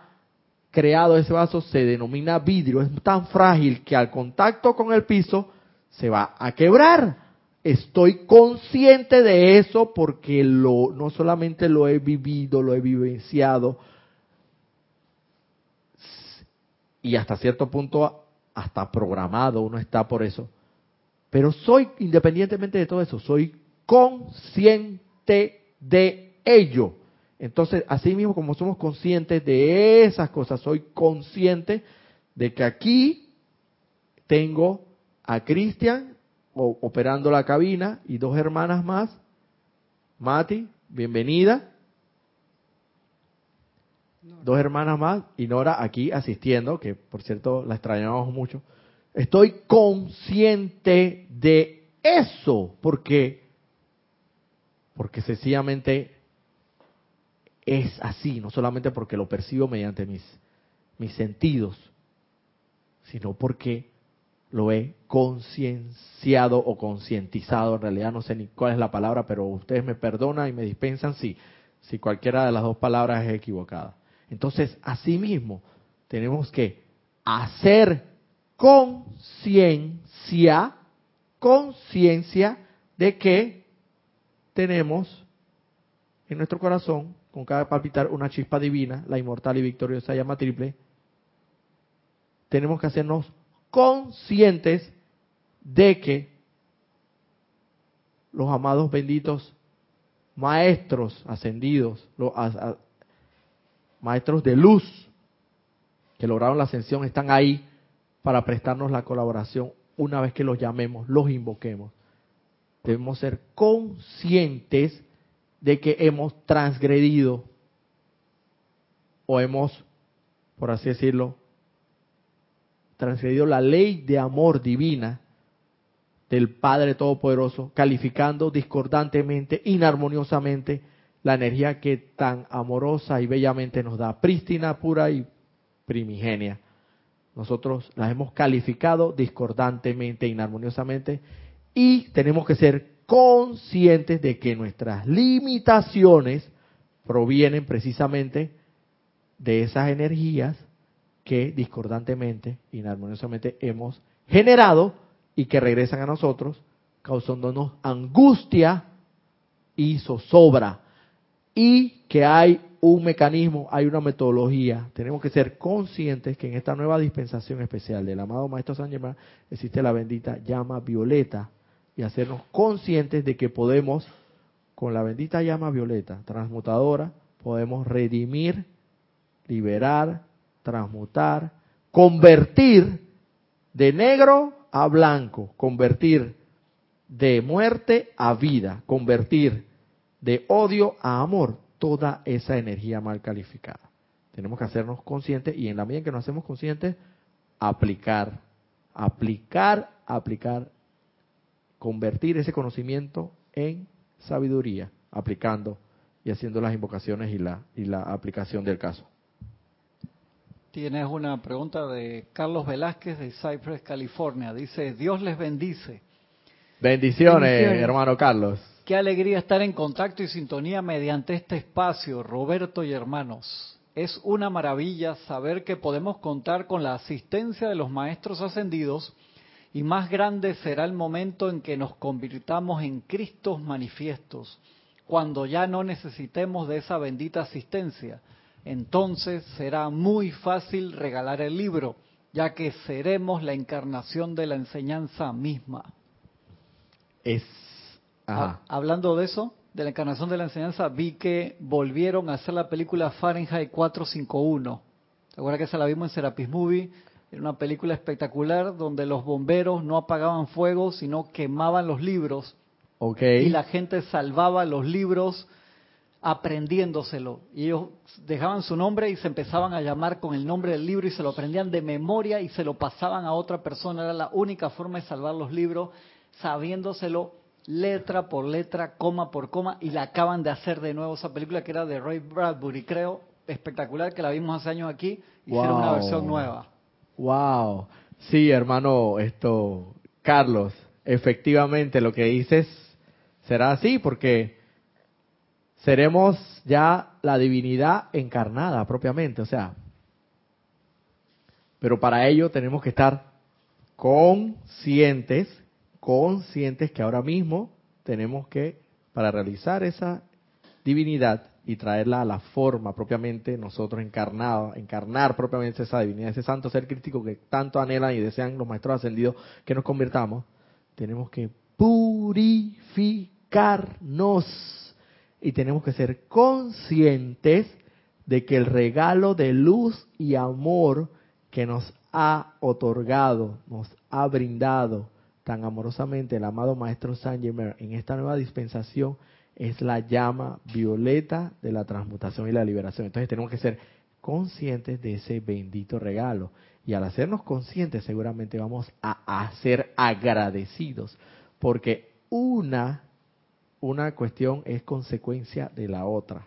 creado ese vaso se denomina vidrio, es tan frágil que al contacto con el piso se va a quebrar. Estoy consciente de eso porque lo, no solamente lo he vivido, lo he vivenciado y hasta cierto punto hasta programado, uno está por eso. Pero soy, independientemente de todo eso, soy consciente de ello. Entonces, así mismo como somos conscientes de esas cosas, soy consciente de que aquí tengo a Cristian operando la cabina y dos hermanas más. Mati, bienvenida dos hermanas más y Nora aquí asistiendo, que por cierto la extrañamos mucho. Estoy consciente de eso, porque porque sencillamente es así, no solamente porque lo percibo mediante mis mis sentidos, sino porque lo he concienciado o concientizado, en realidad no sé ni cuál es la palabra, pero ustedes me perdonan y me dispensan si, si cualquiera de las dos palabras es equivocada. Entonces, asimismo, tenemos que hacer conciencia, conciencia de que tenemos en nuestro corazón, con cada palpitar, una chispa divina, la inmortal y victoriosa llama triple. Tenemos que hacernos conscientes de que los amados benditos maestros ascendidos, los, maestros de luz que lograron la ascensión están ahí para prestarnos la colaboración una vez que los llamemos, los invoquemos. Debemos ser conscientes de que hemos transgredido o hemos, por así decirlo, transgredido la ley de amor divina del Padre Todopoderoso, calificando discordantemente, inarmoniosamente, la energía que tan amorosa y bellamente nos da, prístina, pura y primigenia. Nosotros las hemos calificado discordantemente, inarmoniosamente, y tenemos que ser conscientes de que nuestras limitaciones provienen precisamente de esas energías que discordantemente, inarmoniosamente hemos generado y que regresan a nosotros causándonos angustia y zozobra y que hay un mecanismo, hay una metodología. Tenemos que ser conscientes que en esta nueva dispensación especial del amado Maestro San Germán existe la bendita llama violeta y hacernos conscientes de que podemos, con la bendita llama violeta transmutadora, podemos redimir, liberar, transmutar, convertir de negro a blanco, convertir de muerte a vida, convertir de odio a amor toda esa energía mal calificada. Tenemos que hacernos conscientes y en la medida en que nos hacemos conscientes, aplicar, aplicar, aplicar, convertir ese conocimiento en sabiduría, aplicando y haciendo las invocaciones y la, y la aplicación del caso. Tienes una pregunta de Carlos Velázquez de Cypress, California. Dice, Dios les bendice. Bendiciones, hermano Carlos. Qué alegría estar en contacto y sintonía mediante este espacio, Roberto y hermanos. Es una maravilla saber que podemos contar con la asistencia de los maestros ascendidos y más grande será el momento en que nos convirtamos en Cristos manifiestos, cuando ya no necesitemos de esa bendita asistencia. Entonces será muy fácil regalar el libro, ya que seremos la encarnación de la enseñanza misma. Es hablando de eso, de la encarnación de la enseñanza, vi que volvieron a hacer la película Fahrenheit 451. ¿Te acuerdas que esa la vimos en Serapis Movie? Era una película espectacular donde los bomberos no apagaban fuego, sino quemaban los libros. Okay. Y la gente salvaba los libros aprendiéndoselo. Y ellos dejaban su nombre y se empezaban a llamar con el nombre del libro y se lo aprendían de memoria y se lo pasaban a otra persona. Era la única forma de salvar los libros, sabiéndoselo letra por letra, coma por coma, y la acaban de hacer de nuevo esa película que era de Ray Bradbury, creo, espectacular, que la vimos hace años aquí, hicieron una versión nueva. Wow. Sí, hermano, esto, Carlos, efectivamente lo que dices será así, porque seremos ya la divinidad encarnada propiamente, o sea, pero para ello tenemos que estar conscientes conscientes que ahora mismo tenemos que, para realizar esa divinidad y traerla a la forma propiamente nosotros encarnado, encarnar propiamente esa divinidad, ese santo ser crítico que tanto anhelan y desean los maestros ascendidos que nos convirtamos, tenemos que purificarnos y tenemos que ser conscientes de que el regalo de luz y amor que nos ha otorgado, nos ha brindado tan amorosamente el amado Maestro Saint Germain en esta nueva dispensación es la llama violeta de la transmutación y la liberación. Entonces tenemos que ser conscientes de ese bendito regalo. Y al hacernos conscientes seguramente vamos a, ser agradecidos, porque una, una cuestión es consecuencia de la otra.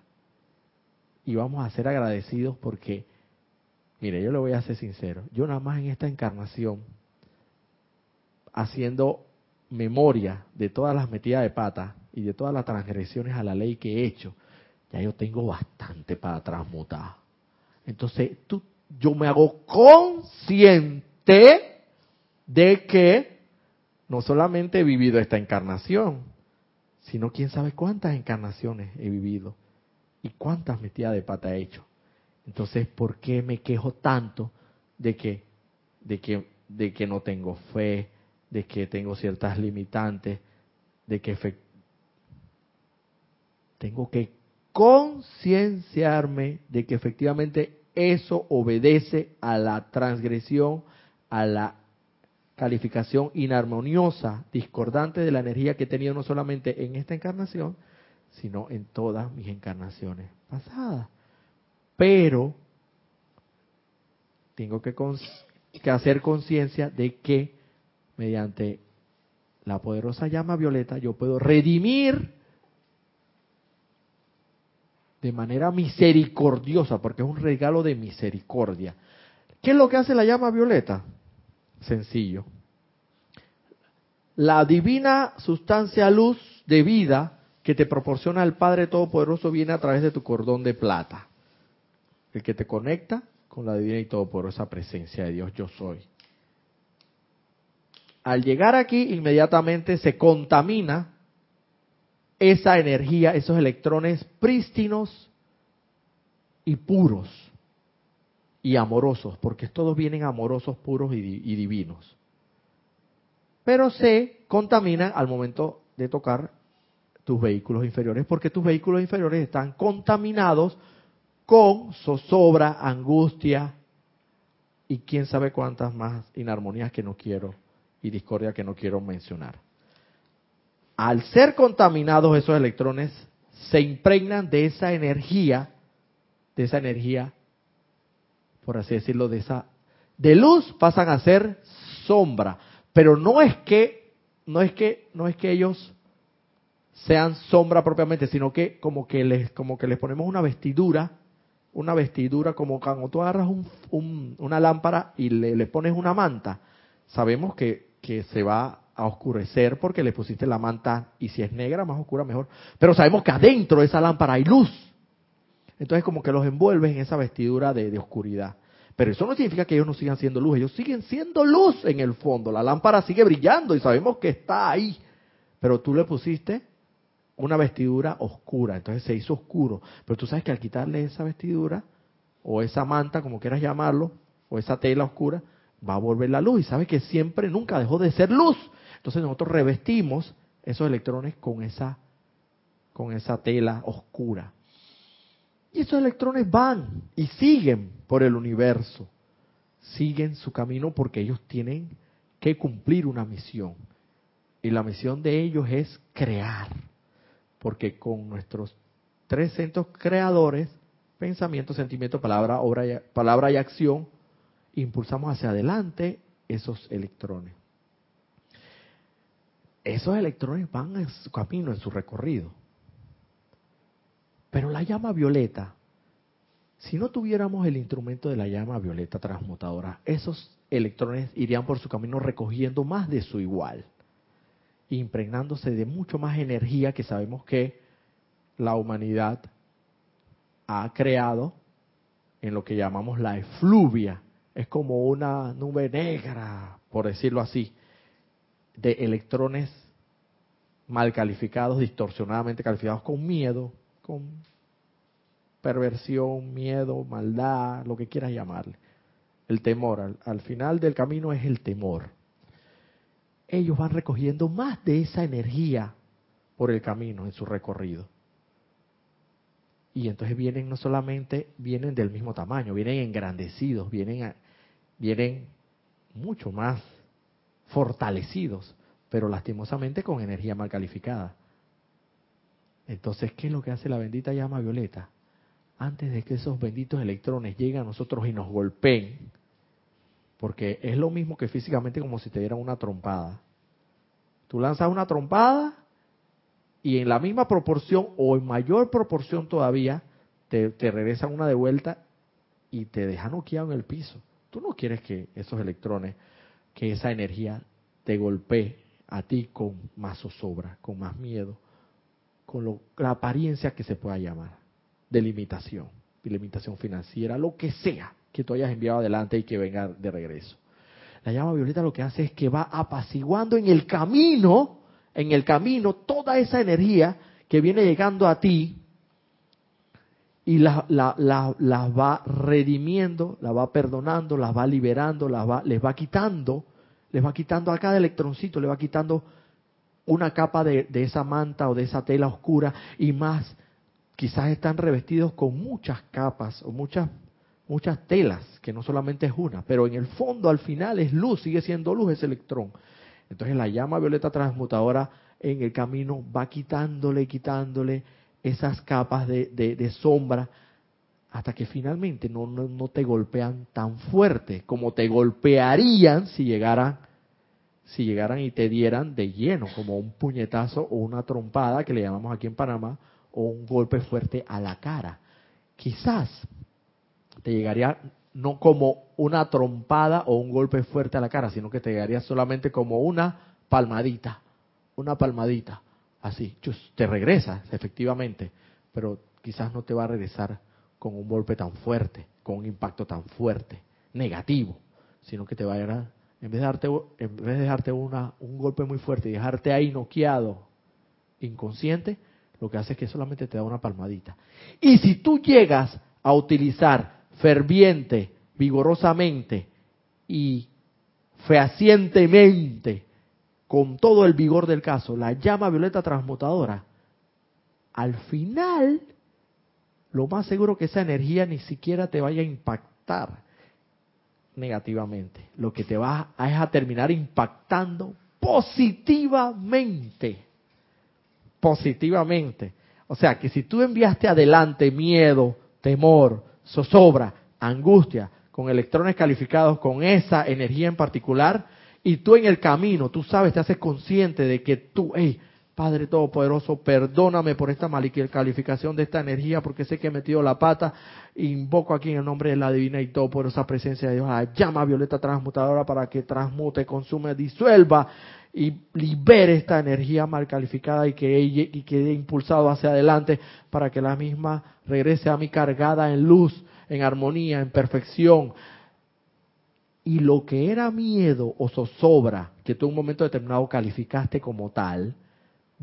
Y vamos a ser agradecidos porque, mire, yo le voy a ser sincero, yo nada más en esta encarnación haciendo memoria de todas las metidas de pata y de todas las transgresiones a la ley que he hecho, ya yo tengo bastante para transmutar. Entonces, tú, yo me hago consciente de que no solamente he vivido esta encarnación, sino quién sabe cuántas encarnaciones he vivido y cuántas metidas de pata he hecho. Entonces, ¿por qué me quejo tanto de que, de que, de que no tengo fe, de que tengo ciertas limitantes, de que tengo que concienciarme de que efectivamente eso obedece a la transgresión, a la calificación inarmoniosa, discordante de la energía que he tenido no solamente en esta encarnación, sino en todas mis encarnaciones pasadas. Pero tengo que, que hacer conciencia de que mediante la poderosa llama violeta, yo puedo redimir de manera misericordiosa, porque es un regalo de misericordia. ¿Qué es lo que hace la llama violeta? Sencillo. La divina sustancia luz de vida que te proporciona el Padre Todopoderoso viene a través de tu cordón de plata, el que te conecta con la divina y todopoderosa presencia de Dios yo soy al llegar aquí inmediatamente se contamina esa energía, esos electrones prístinos, y puros y amorosos, porque todos vienen amorosos, puros y, y divinos. Pero se contaminan al momento de tocar tus vehículos inferiores, porque tus vehículos inferiores están contaminados con zozobra, angustia y quién sabe cuántas más inarmonías que no quiero y discordia que no quiero mencionar. Al ser contaminados esos electrones, se impregnan de esa energía, de esa energía, por así decirlo, de esa de luz pasan a ser sombra, pero no es que no es que no es que ellos sean sombra propiamente, sino que como que les, como que les ponemos una vestidura, una vestidura como cuando tú agarras un, una lámpara y le, le, pones una manta, sabemos que, que se va a oscurecer porque le pusiste la manta y si es negra, más oscura, mejor. Pero sabemos que adentro de esa lámpara hay luz. Entonces como que los envuelves en esa vestidura de, de oscuridad. Pero eso no significa que ellos no sigan siendo luz, ellos siguen siendo luz en el fondo. La lámpara sigue brillando y sabemos que está ahí. Pero tú le pusiste una vestidura oscura, entonces se hizo oscuro. Pero tú sabes que al quitarle esa vestidura, o esa manta, como quieras llamarlo, o esa tela oscura, va a volver la luz. Y sabes que siempre, nunca dejó de ser luz. Entonces nosotros revestimos esos electrones con esa, con esa tela oscura. Y esos electrones van y siguen por el universo. Siguen su camino porque ellos tienen que cumplir una misión. Y la misión de ellos es crear porque con nuestros tres centros creadores, pensamiento, sentimiento, palabra, obra palabra y acción, impulsamos hacia adelante esos electrones. Esos electrones van en su camino, en su recorrido. Pero la llama violeta, si no tuviéramos el instrumento de la llama violeta transmutadora, esos electrones irían por su camino recogiendo más de su igual impregnándose de mucho más energía que sabemos que la humanidad ha creado en lo que llamamos la efluvia. Es como una nube negra, por decirlo así, de electrones mal calificados, distorsionadamente calificados, con miedo, con perversión, miedo, maldad, lo que quieras llamarle. El temor, al, al final del camino es el temor ellos van recogiendo más de esa energía por el camino en su recorrido. Y entonces vienen no solamente, vienen del mismo tamaño, vienen engrandecidos, vienen, vienen mucho más fortalecidos, pero lastimosamente con energía mal calificada. Entonces, ¿qué es lo que hace la bendita llama violeta? Antes de que esos benditos electrones lleguen a nosotros y nos golpeen, porque es lo mismo que físicamente como si te dieran una trompada. Tú lanzas una trompada y en la misma proporción o en mayor proporción todavía te, regresan una de vuelta y te dejan noqueado en el piso. Tú no quieres que esos electrones, que esa energía te golpee a ti con más zozobra, con más miedo, con la apariencia que se pueda llamar de limitación, de limitación financiera, lo que sea que tú hayas enviado adelante y que venga de regreso. La llama violeta lo que hace es que va apaciguando en el camino, en el camino, toda esa energía que viene llegando a ti y las la, va redimiendo, la va perdonando, las va liberando, las va, les va quitando, les va quitando a cada electroncito, le va quitando una capa de, de esa manta o de esa tela oscura y más quizás están revestidos con muchas capas o muchas muchas telas, que no solamente es una, pero en el fondo al final es luz, sigue siendo luz ese electrón. Entonces la llama violeta transmutadora en el camino va quitándole, quitándole esas capas de, sombra hasta que finalmente no, no, te golpean tan fuerte como te golpearían si llegaran si llegaran y te dieran de lleno como un puñetazo o una trompada que le llamamos aquí en Panamá o un golpe fuerte a la cara. Quizás te llegaría no como una trompada o un golpe fuerte a la cara, sino que te llegaría solamente como una palmadita, una palmadita, así, te regresas efectivamente, pero quizás no te va a regresar con un golpe tan fuerte, con un impacto tan fuerte, negativo, sino que te va a en vez de darte, en vez de dejarte una, un golpe muy fuerte y dejarte ahí noqueado, inconsciente, lo que hace es que solamente te da una palmadita. Y si tú llegas a utilizar ferviente, vigorosamente y fehacientemente, con todo el vigor del caso, la llama violeta transmutadora, al final, lo más seguro que esa energía ni siquiera te vaya a impactar negativamente. Lo que te va a, es a terminar impactando positivamente. Positivamente. O sea, que si tú enviaste adelante miedo, temor, zozobra, angustia, con electrones calificados con esa energía en particular, y tú en el camino, tú sabes, te haces consciente de que tú, hey, Padre Todopoderoso, perdóname por esta calificación de esta energía, porque sé que he metido la pata. Invoco aquí en el nombre de la Divina y Todopoderosa presencia de Dios la llama violeta transmutadora para que transmute, consume, disuelva y libere esta energía mal calificada y que y quede impulsado hacia adelante para que la misma regrese a mí cargada en luz, en armonía, en perfección. Y lo que era miedo o zozobra, que tú en un momento determinado calificaste como tal,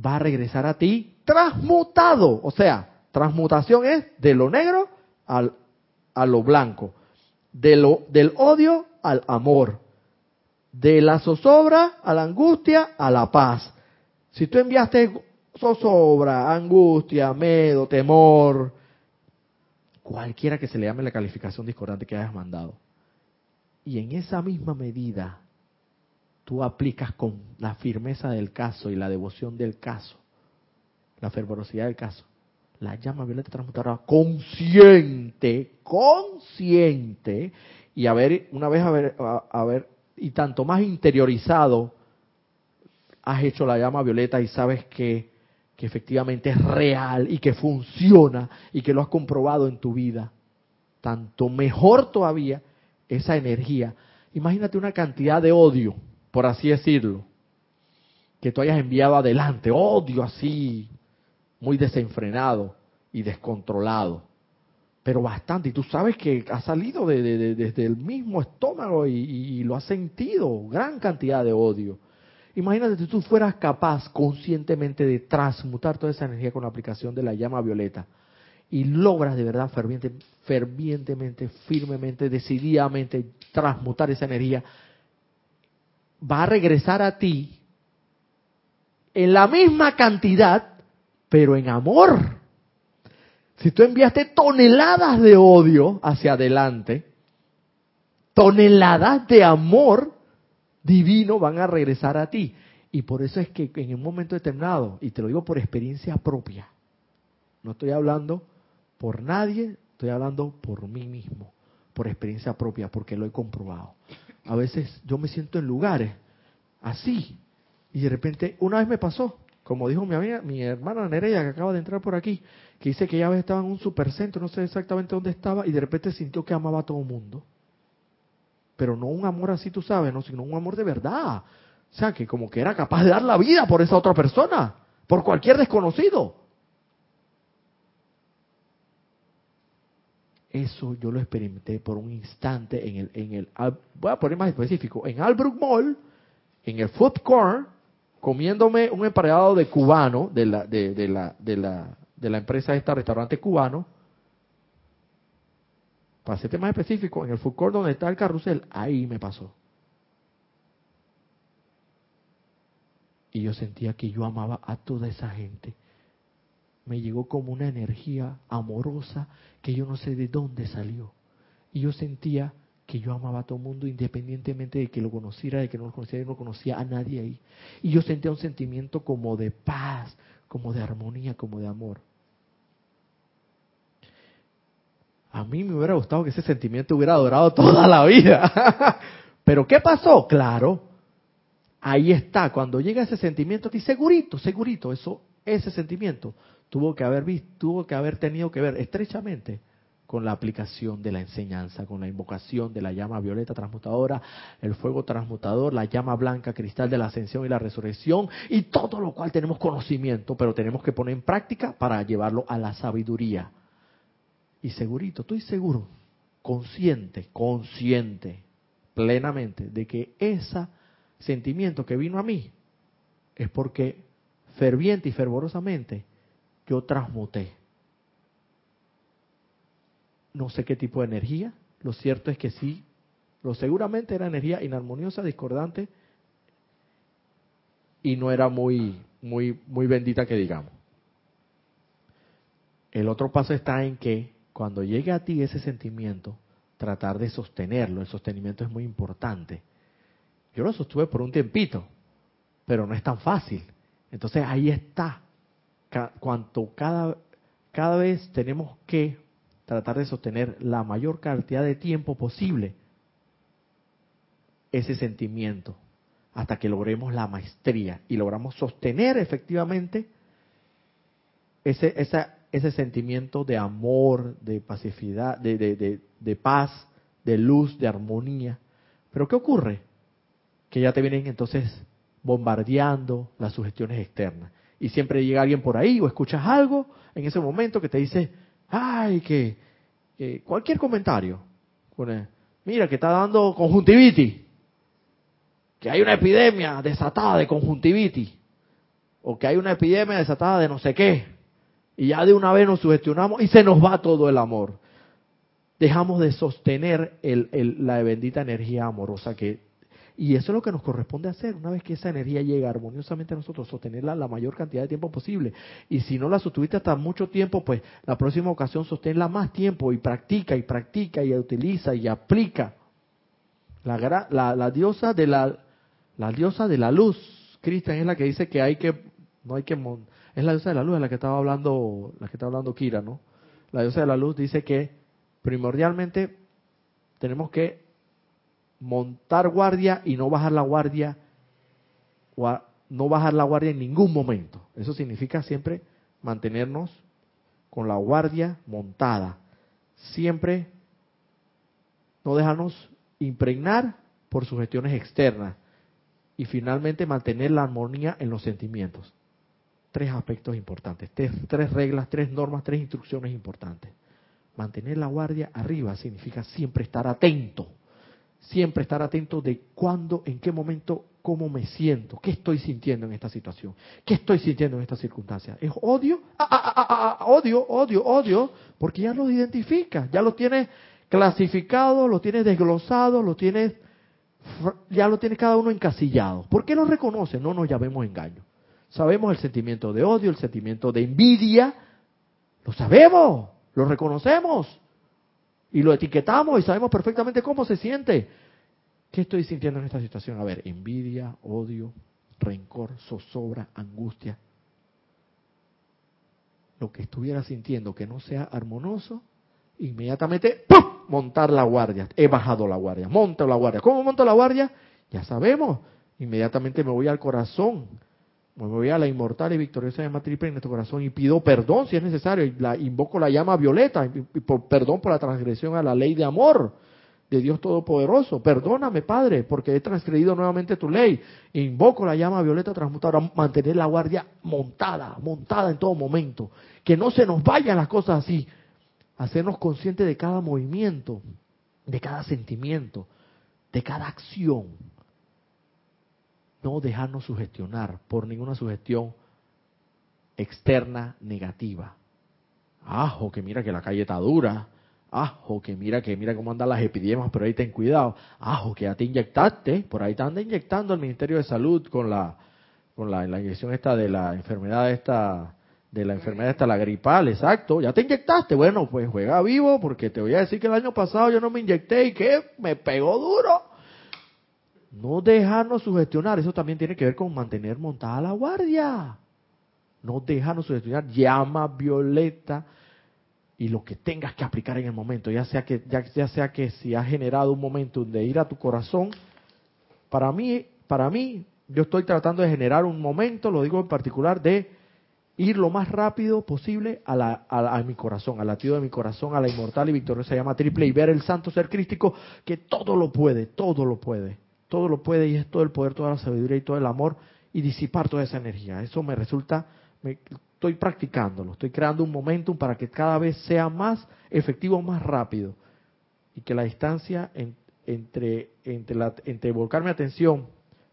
va a regresar a ti transmutado. O sea, transmutación es de lo negro al, a lo blanco, de lo, del odio al amor, de la zozobra a la angustia a la paz. Si tú enviaste zozobra, angustia, miedo, temor, cualquiera que se le llame la calificación discordante que hayas mandado, y en esa misma medida tú aplicas con la firmeza del caso y la devoción del caso, la fervorosidad del caso, la llama violeta transmutadora consciente, consciente, y a ver, una vez haber, a, ver, y tanto más interiorizado, has hecho la llama violeta y sabes que, que efectivamente es real y que funciona y que lo has comprobado en tu vida, tanto mejor todavía esa energía. Imagínate una cantidad de odio por así decirlo, que tú hayas enviado adelante, odio así, muy desenfrenado y descontrolado, pero bastante, y tú sabes que ha salido de, desde el mismo estómago y, lo has sentido, gran cantidad de odio. Imagínate si tú fueras capaz conscientemente de transmutar toda esa energía con la aplicación de la llama violeta y logras de verdad ferviente, fervientemente, firmemente, decididamente transmutar esa energía va a regresar a ti en la misma cantidad, pero en amor. Si tú enviaste toneladas de odio hacia adelante, toneladas de amor divino van a regresar a ti. Y por eso es que en un momento determinado, y te lo digo por experiencia propia, no estoy hablando por nadie, estoy hablando por mí mismo, por experiencia propia, porque lo he comprobado a veces yo me siento en lugares así. Y de repente, una vez me pasó, como dijo mi amiga, mi hermana Nereida, que acaba de entrar por aquí, que dice que ella estaba en un supercentro, no sé exactamente dónde estaba, y de repente sintió que amaba a todo el mundo. Pero no un amor así, tú sabes, no, sino un amor de verdad. O sea, que como que era capaz de dar la vida por esa otra persona, por cualquier desconocido. Eso yo lo experimenté por un instante en el, en el, voy a poner más específico, en Albrook Mall, en el food court, comiéndome un emparedado de cubano, de la, de, de la, de la, de la empresa esta, restaurante cubano, para ser más específico, en el food court donde está el carrusel, ahí me pasó. Y yo sentía que yo amaba a toda esa gente me llegó como una energía amorosa que yo no sé de dónde salió. Y yo sentía que yo amaba a todo el mundo independientemente de que lo conociera, de que no lo conociera, yo no conocía a nadie ahí. Y yo sentía un sentimiento como de paz, como de armonía, como de amor. A mí me hubiera gustado que ese sentimiento hubiera durado toda la vida. Pero ¿qué pasó? Claro, ahí está. Cuando llega ese sentimiento, ti segurito, segurito, eso, ese sentimiento tuvo que haber visto, tuvo que haber tenido que ver estrechamente con la aplicación de la enseñanza, con la invocación de la llama violeta transmutadora, el fuego transmutador, la llama blanca cristal de la ascensión y la resurrección, y todo lo cual tenemos conocimiento, pero tenemos que poner en práctica para llevarlo a la sabiduría. Y segurito, estoy seguro, consciente, consciente, plenamente, de que ese sentimiento que vino a mí es porque ferviente y fervorosamente yo transmuté. no sé qué tipo de energía, lo cierto es que sí, lo seguramente era energía inarmoniosa, discordante y no era muy muy muy bendita que digamos. El otro paso está en que cuando llegue a ti ese sentimiento, tratar de sostenerlo, el sostenimiento es muy importante. Yo lo sostuve por un tiempito, pero no es tan fácil. Entonces ahí está. Cuanto cada, cada vez tenemos que tratar de sostener la mayor cantidad de tiempo posible ese sentimiento hasta que logremos la maestría y logramos sostener efectivamente ese, ese sentimiento de amor, de pacificidad, de, de, de, paz, de luz, de armonía. Pero ¿qué ocurre? Que ya te vienen entonces bombardeando las sugestiones externas. Y siempre llega alguien por ahí o escuchas algo en ese momento que te dice, ay, que, cualquier comentario. Mira, que está dando conjuntivitis. Que hay una epidemia desatada de conjuntivitis. O que hay una epidemia desatada de no sé qué. Y ya de una vez nos sugestionamos y se nos va todo el amor. Dejamos de sostener la bendita energía amorosa que y eso es lo que nos corresponde hacer una vez que esa energía llega armoniosamente a nosotros, sostenerla la mayor cantidad de tiempo posible. Y si no la sostuviste hasta mucho tiempo, pues la próxima ocasión sosténla más tiempo y practica y practica y utiliza y aplica. La, la, diosa de la, la diosa de la luz, Cristian, es la que dice que hay que, no hay que, es la diosa de la luz, es la que estaba hablando, la que estaba hablando Kira, ¿no? La diosa de la luz dice que primordialmente tenemos que montar guardia y no bajar la guardia, no bajar la guardia en ningún momento. Eso significa siempre mantenernos con la guardia montada. Siempre no dejarnos impregnar por sugestiones externas. Y finalmente mantener la armonía en los sentimientos. Tres aspectos importantes, tres, tres reglas, tres normas, tres instrucciones importantes. Mantener la guardia arriba significa siempre estar atento siempre estar atento de cuándo, en qué momento, cómo me siento, qué estoy sintiendo en esta situación, qué estoy sintiendo en esta circunstancia. ¿Es odio? Ah, ah, ah, odio, odio, odio, porque ya lo identifica, ya lo tienes clasificado, lo tienes desglosado, lo tienes, ya lo tiene cada uno encasillado. ¿Por qué lo reconoce? No nos llamemos engaño. Sabemos el sentimiento de odio, el sentimiento de envidia, lo sabemos, lo reconocemos y lo etiquetamos y sabemos perfectamente cómo se siente. ¿Qué estoy sintiendo en esta situación? A ver, envidia, odio, rencor, zozobra, angustia. Lo que estuviera sintiendo que no sea armonioso, inmediatamente ¡pum! montar la guardia. He bajado la guardia, monto la guardia. ¿Cómo monto la guardia? Ya sabemos. Inmediatamente me voy al corazón me voy a la inmortal y victoriosa llama triple en nuestro corazón y pido perdón si es necesario. La, invoco la llama violeta, por, perdón por la transgresión a la ley de amor de Dios Todopoderoso. Perdóname, Padre, porque he transgredido nuevamente tu ley. Invoco la llama violeta transmutadora, mantener la guardia montada, montada en todo momento. Que no se nos vayan las cosas así. Hacernos conscientes de cada movimiento, de cada sentimiento, de cada acción no dejarnos sugestionar por ninguna sugestión externa negativa. Ajo, que mira que la calle está dura. Ajo, que mira que mira cómo andan las epidemias, pero ahí ten cuidado. Ajo, que ya te inyectaste, por ahí te anda inyectando el Ministerio de Salud con la con la, inyección esta de la enfermedad esta de la enfermedad esta la gripal, exacto. Ya te inyectaste, bueno, pues juega vivo porque te voy a decir que el año pasado yo no me inyecté y que me pegó duro. No dejarnos sugestionar, eso también tiene que ver con mantener montada la guardia. No dejarnos sugestionar, llama violeta y lo que tengas que aplicar en el momento, ya sea que ya, sea que si ha generado un momento de ir a tu corazón, para mí, para mí, yo estoy tratando de generar un momento, lo digo en particular, de ir lo más rápido posible a, la, a, mi corazón, al latido de mi corazón, a la inmortal y victoriosa llama triple y ver el santo ser crístico que todo lo puede, todo lo puede todo lo puede y es todo el poder, toda la sabiduría y todo el amor y disipar toda esa energía. Eso me resulta, me, estoy practicándolo, estoy creando un momentum para que cada vez sea más efectivo, más rápido y que la distancia entre, entre, la, volcar mi atención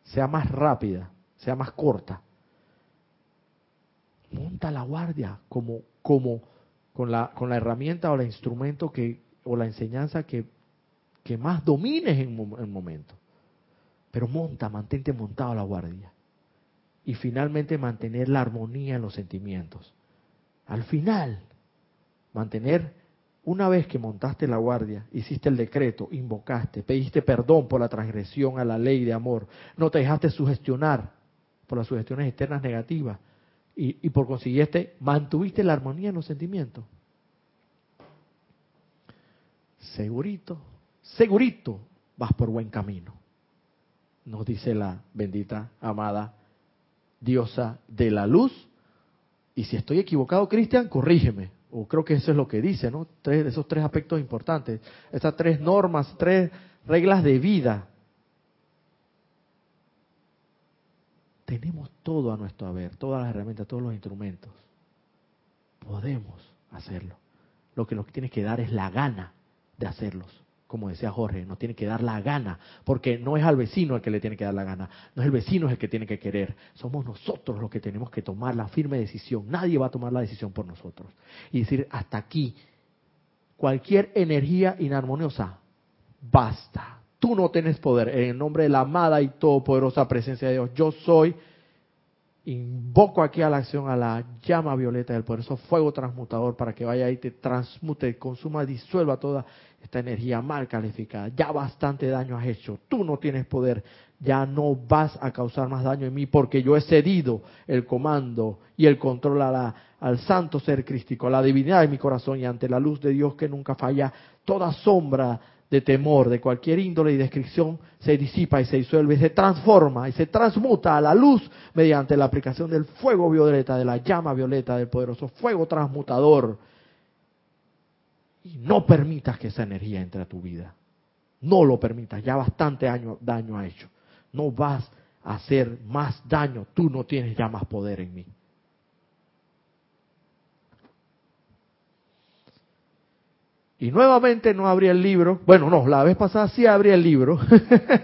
sea más rápida, sea más corta. Monta la guardia como, como con la, con la herramienta o el instrumento que o la enseñanza que, que más domines en el momento. Pero monta, mantente montado a la guardia. Y finalmente mantener la armonía en los sentimientos. Al final, mantener, una vez que montaste la guardia, hiciste el decreto, invocaste, pediste perdón por la transgresión a la ley de amor, no te dejaste sugestionar por las sugestiones externas negativas y, y por consiguiente mantuviste la armonía en los sentimientos. Segurito, segurito vas por buen camino, nos dice la bendita, amada diosa de la luz. Y si estoy equivocado, Cristian, corrígeme. O creo que eso es lo que dice, ¿no? Tres, esos tres aspectos importantes. Esas tres normas, tres reglas de vida. Tenemos todo a nuestro haber, todas las herramientas, todos los instrumentos. Podemos hacerlo. Lo que nos tiene que dar es la gana de hacerlos como decía Jorge, nos tiene que dar la gana, porque no es al vecino el que le tiene que dar la gana, no es el vecino el que tiene que querer, somos nosotros los que tenemos que tomar la firme decisión, nadie va a tomar la decisión por nosotros. Y decir, hasta aquí, cualquier energía inarmoniosa, basta, tú no tienes poder, en el nombre de la amada y todopoderosa presencia de Dios, yo soy, invoco aquí a la acción a la llama violeta del poderoso fuego transmutador para que vaya y te transmute, consuma, disuelva toda esta energía mal calificada. Ya bastante daño has hecho. Tú no tienes poder. Ya no vas a causar más daño en mí porque yo he cedido el comando y el control a al santo ser crístico, a la divinidad de mi corazón y ante la luz de Dios que nunca falla, toda sombra de temor de cualquier índole y descripción se disipa y se disuelve, y se transforma y se transmuta a la luz mediante la aplicación del fuego violeta, de la llama violeta, del poderoso fuego transmutador y no permitas que esa energía entre a tu vida. No lo permitas, ya bastante daño, daño ha hecho. No vas a hacer más daño, tú no tienes ya más poder en mí. Y nuevamente no abría el libro. Bueno, no, la vez pasada sí abría el libro.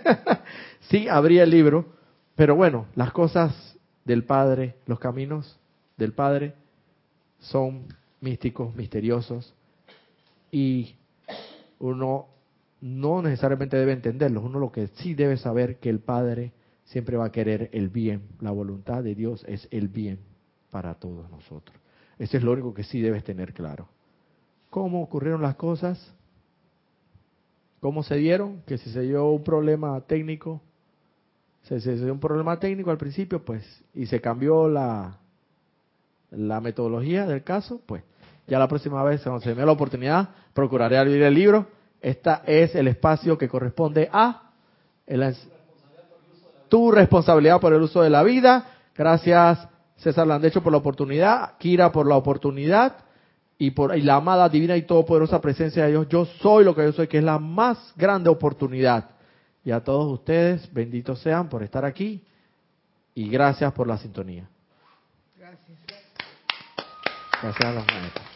sí abría el libro. Pero bueno, las cosas del Padre, los caminos del Padre son místicos, misteriosos y uno no necesariamente debe entenderlos, uno lo que sí debe saber que el Padre siempre va a querer el bien, la voluntad de Dios es el bien para todos nosotros. Eso es lo único que sí debes tener claro. ¿Cómo ocurrieron las cosas? ¿Cómo se dieron? Que si se dio un problema técnico, se, se dio un problema técnico al principio, pues, y se cambió la, la metodología del caso, pues ya la próxima vez, cuando se me dé la oportunidad, procuraré abrir el libro. Este es el espacio que corresponde a tu responsabilidad por el uso de la vida. Gracias, César Landecho, por la oportunidad. Kira, por la oportunidad. Y por la amada, divina y todopoderosa presencia de Dios. Yo soy lo que yo soy, que es la más grande oportunidad. Y a todos ustedes, benditos sean por estar aquí. Y gracias por la sintonía. Gracias. Gracias a los maestros.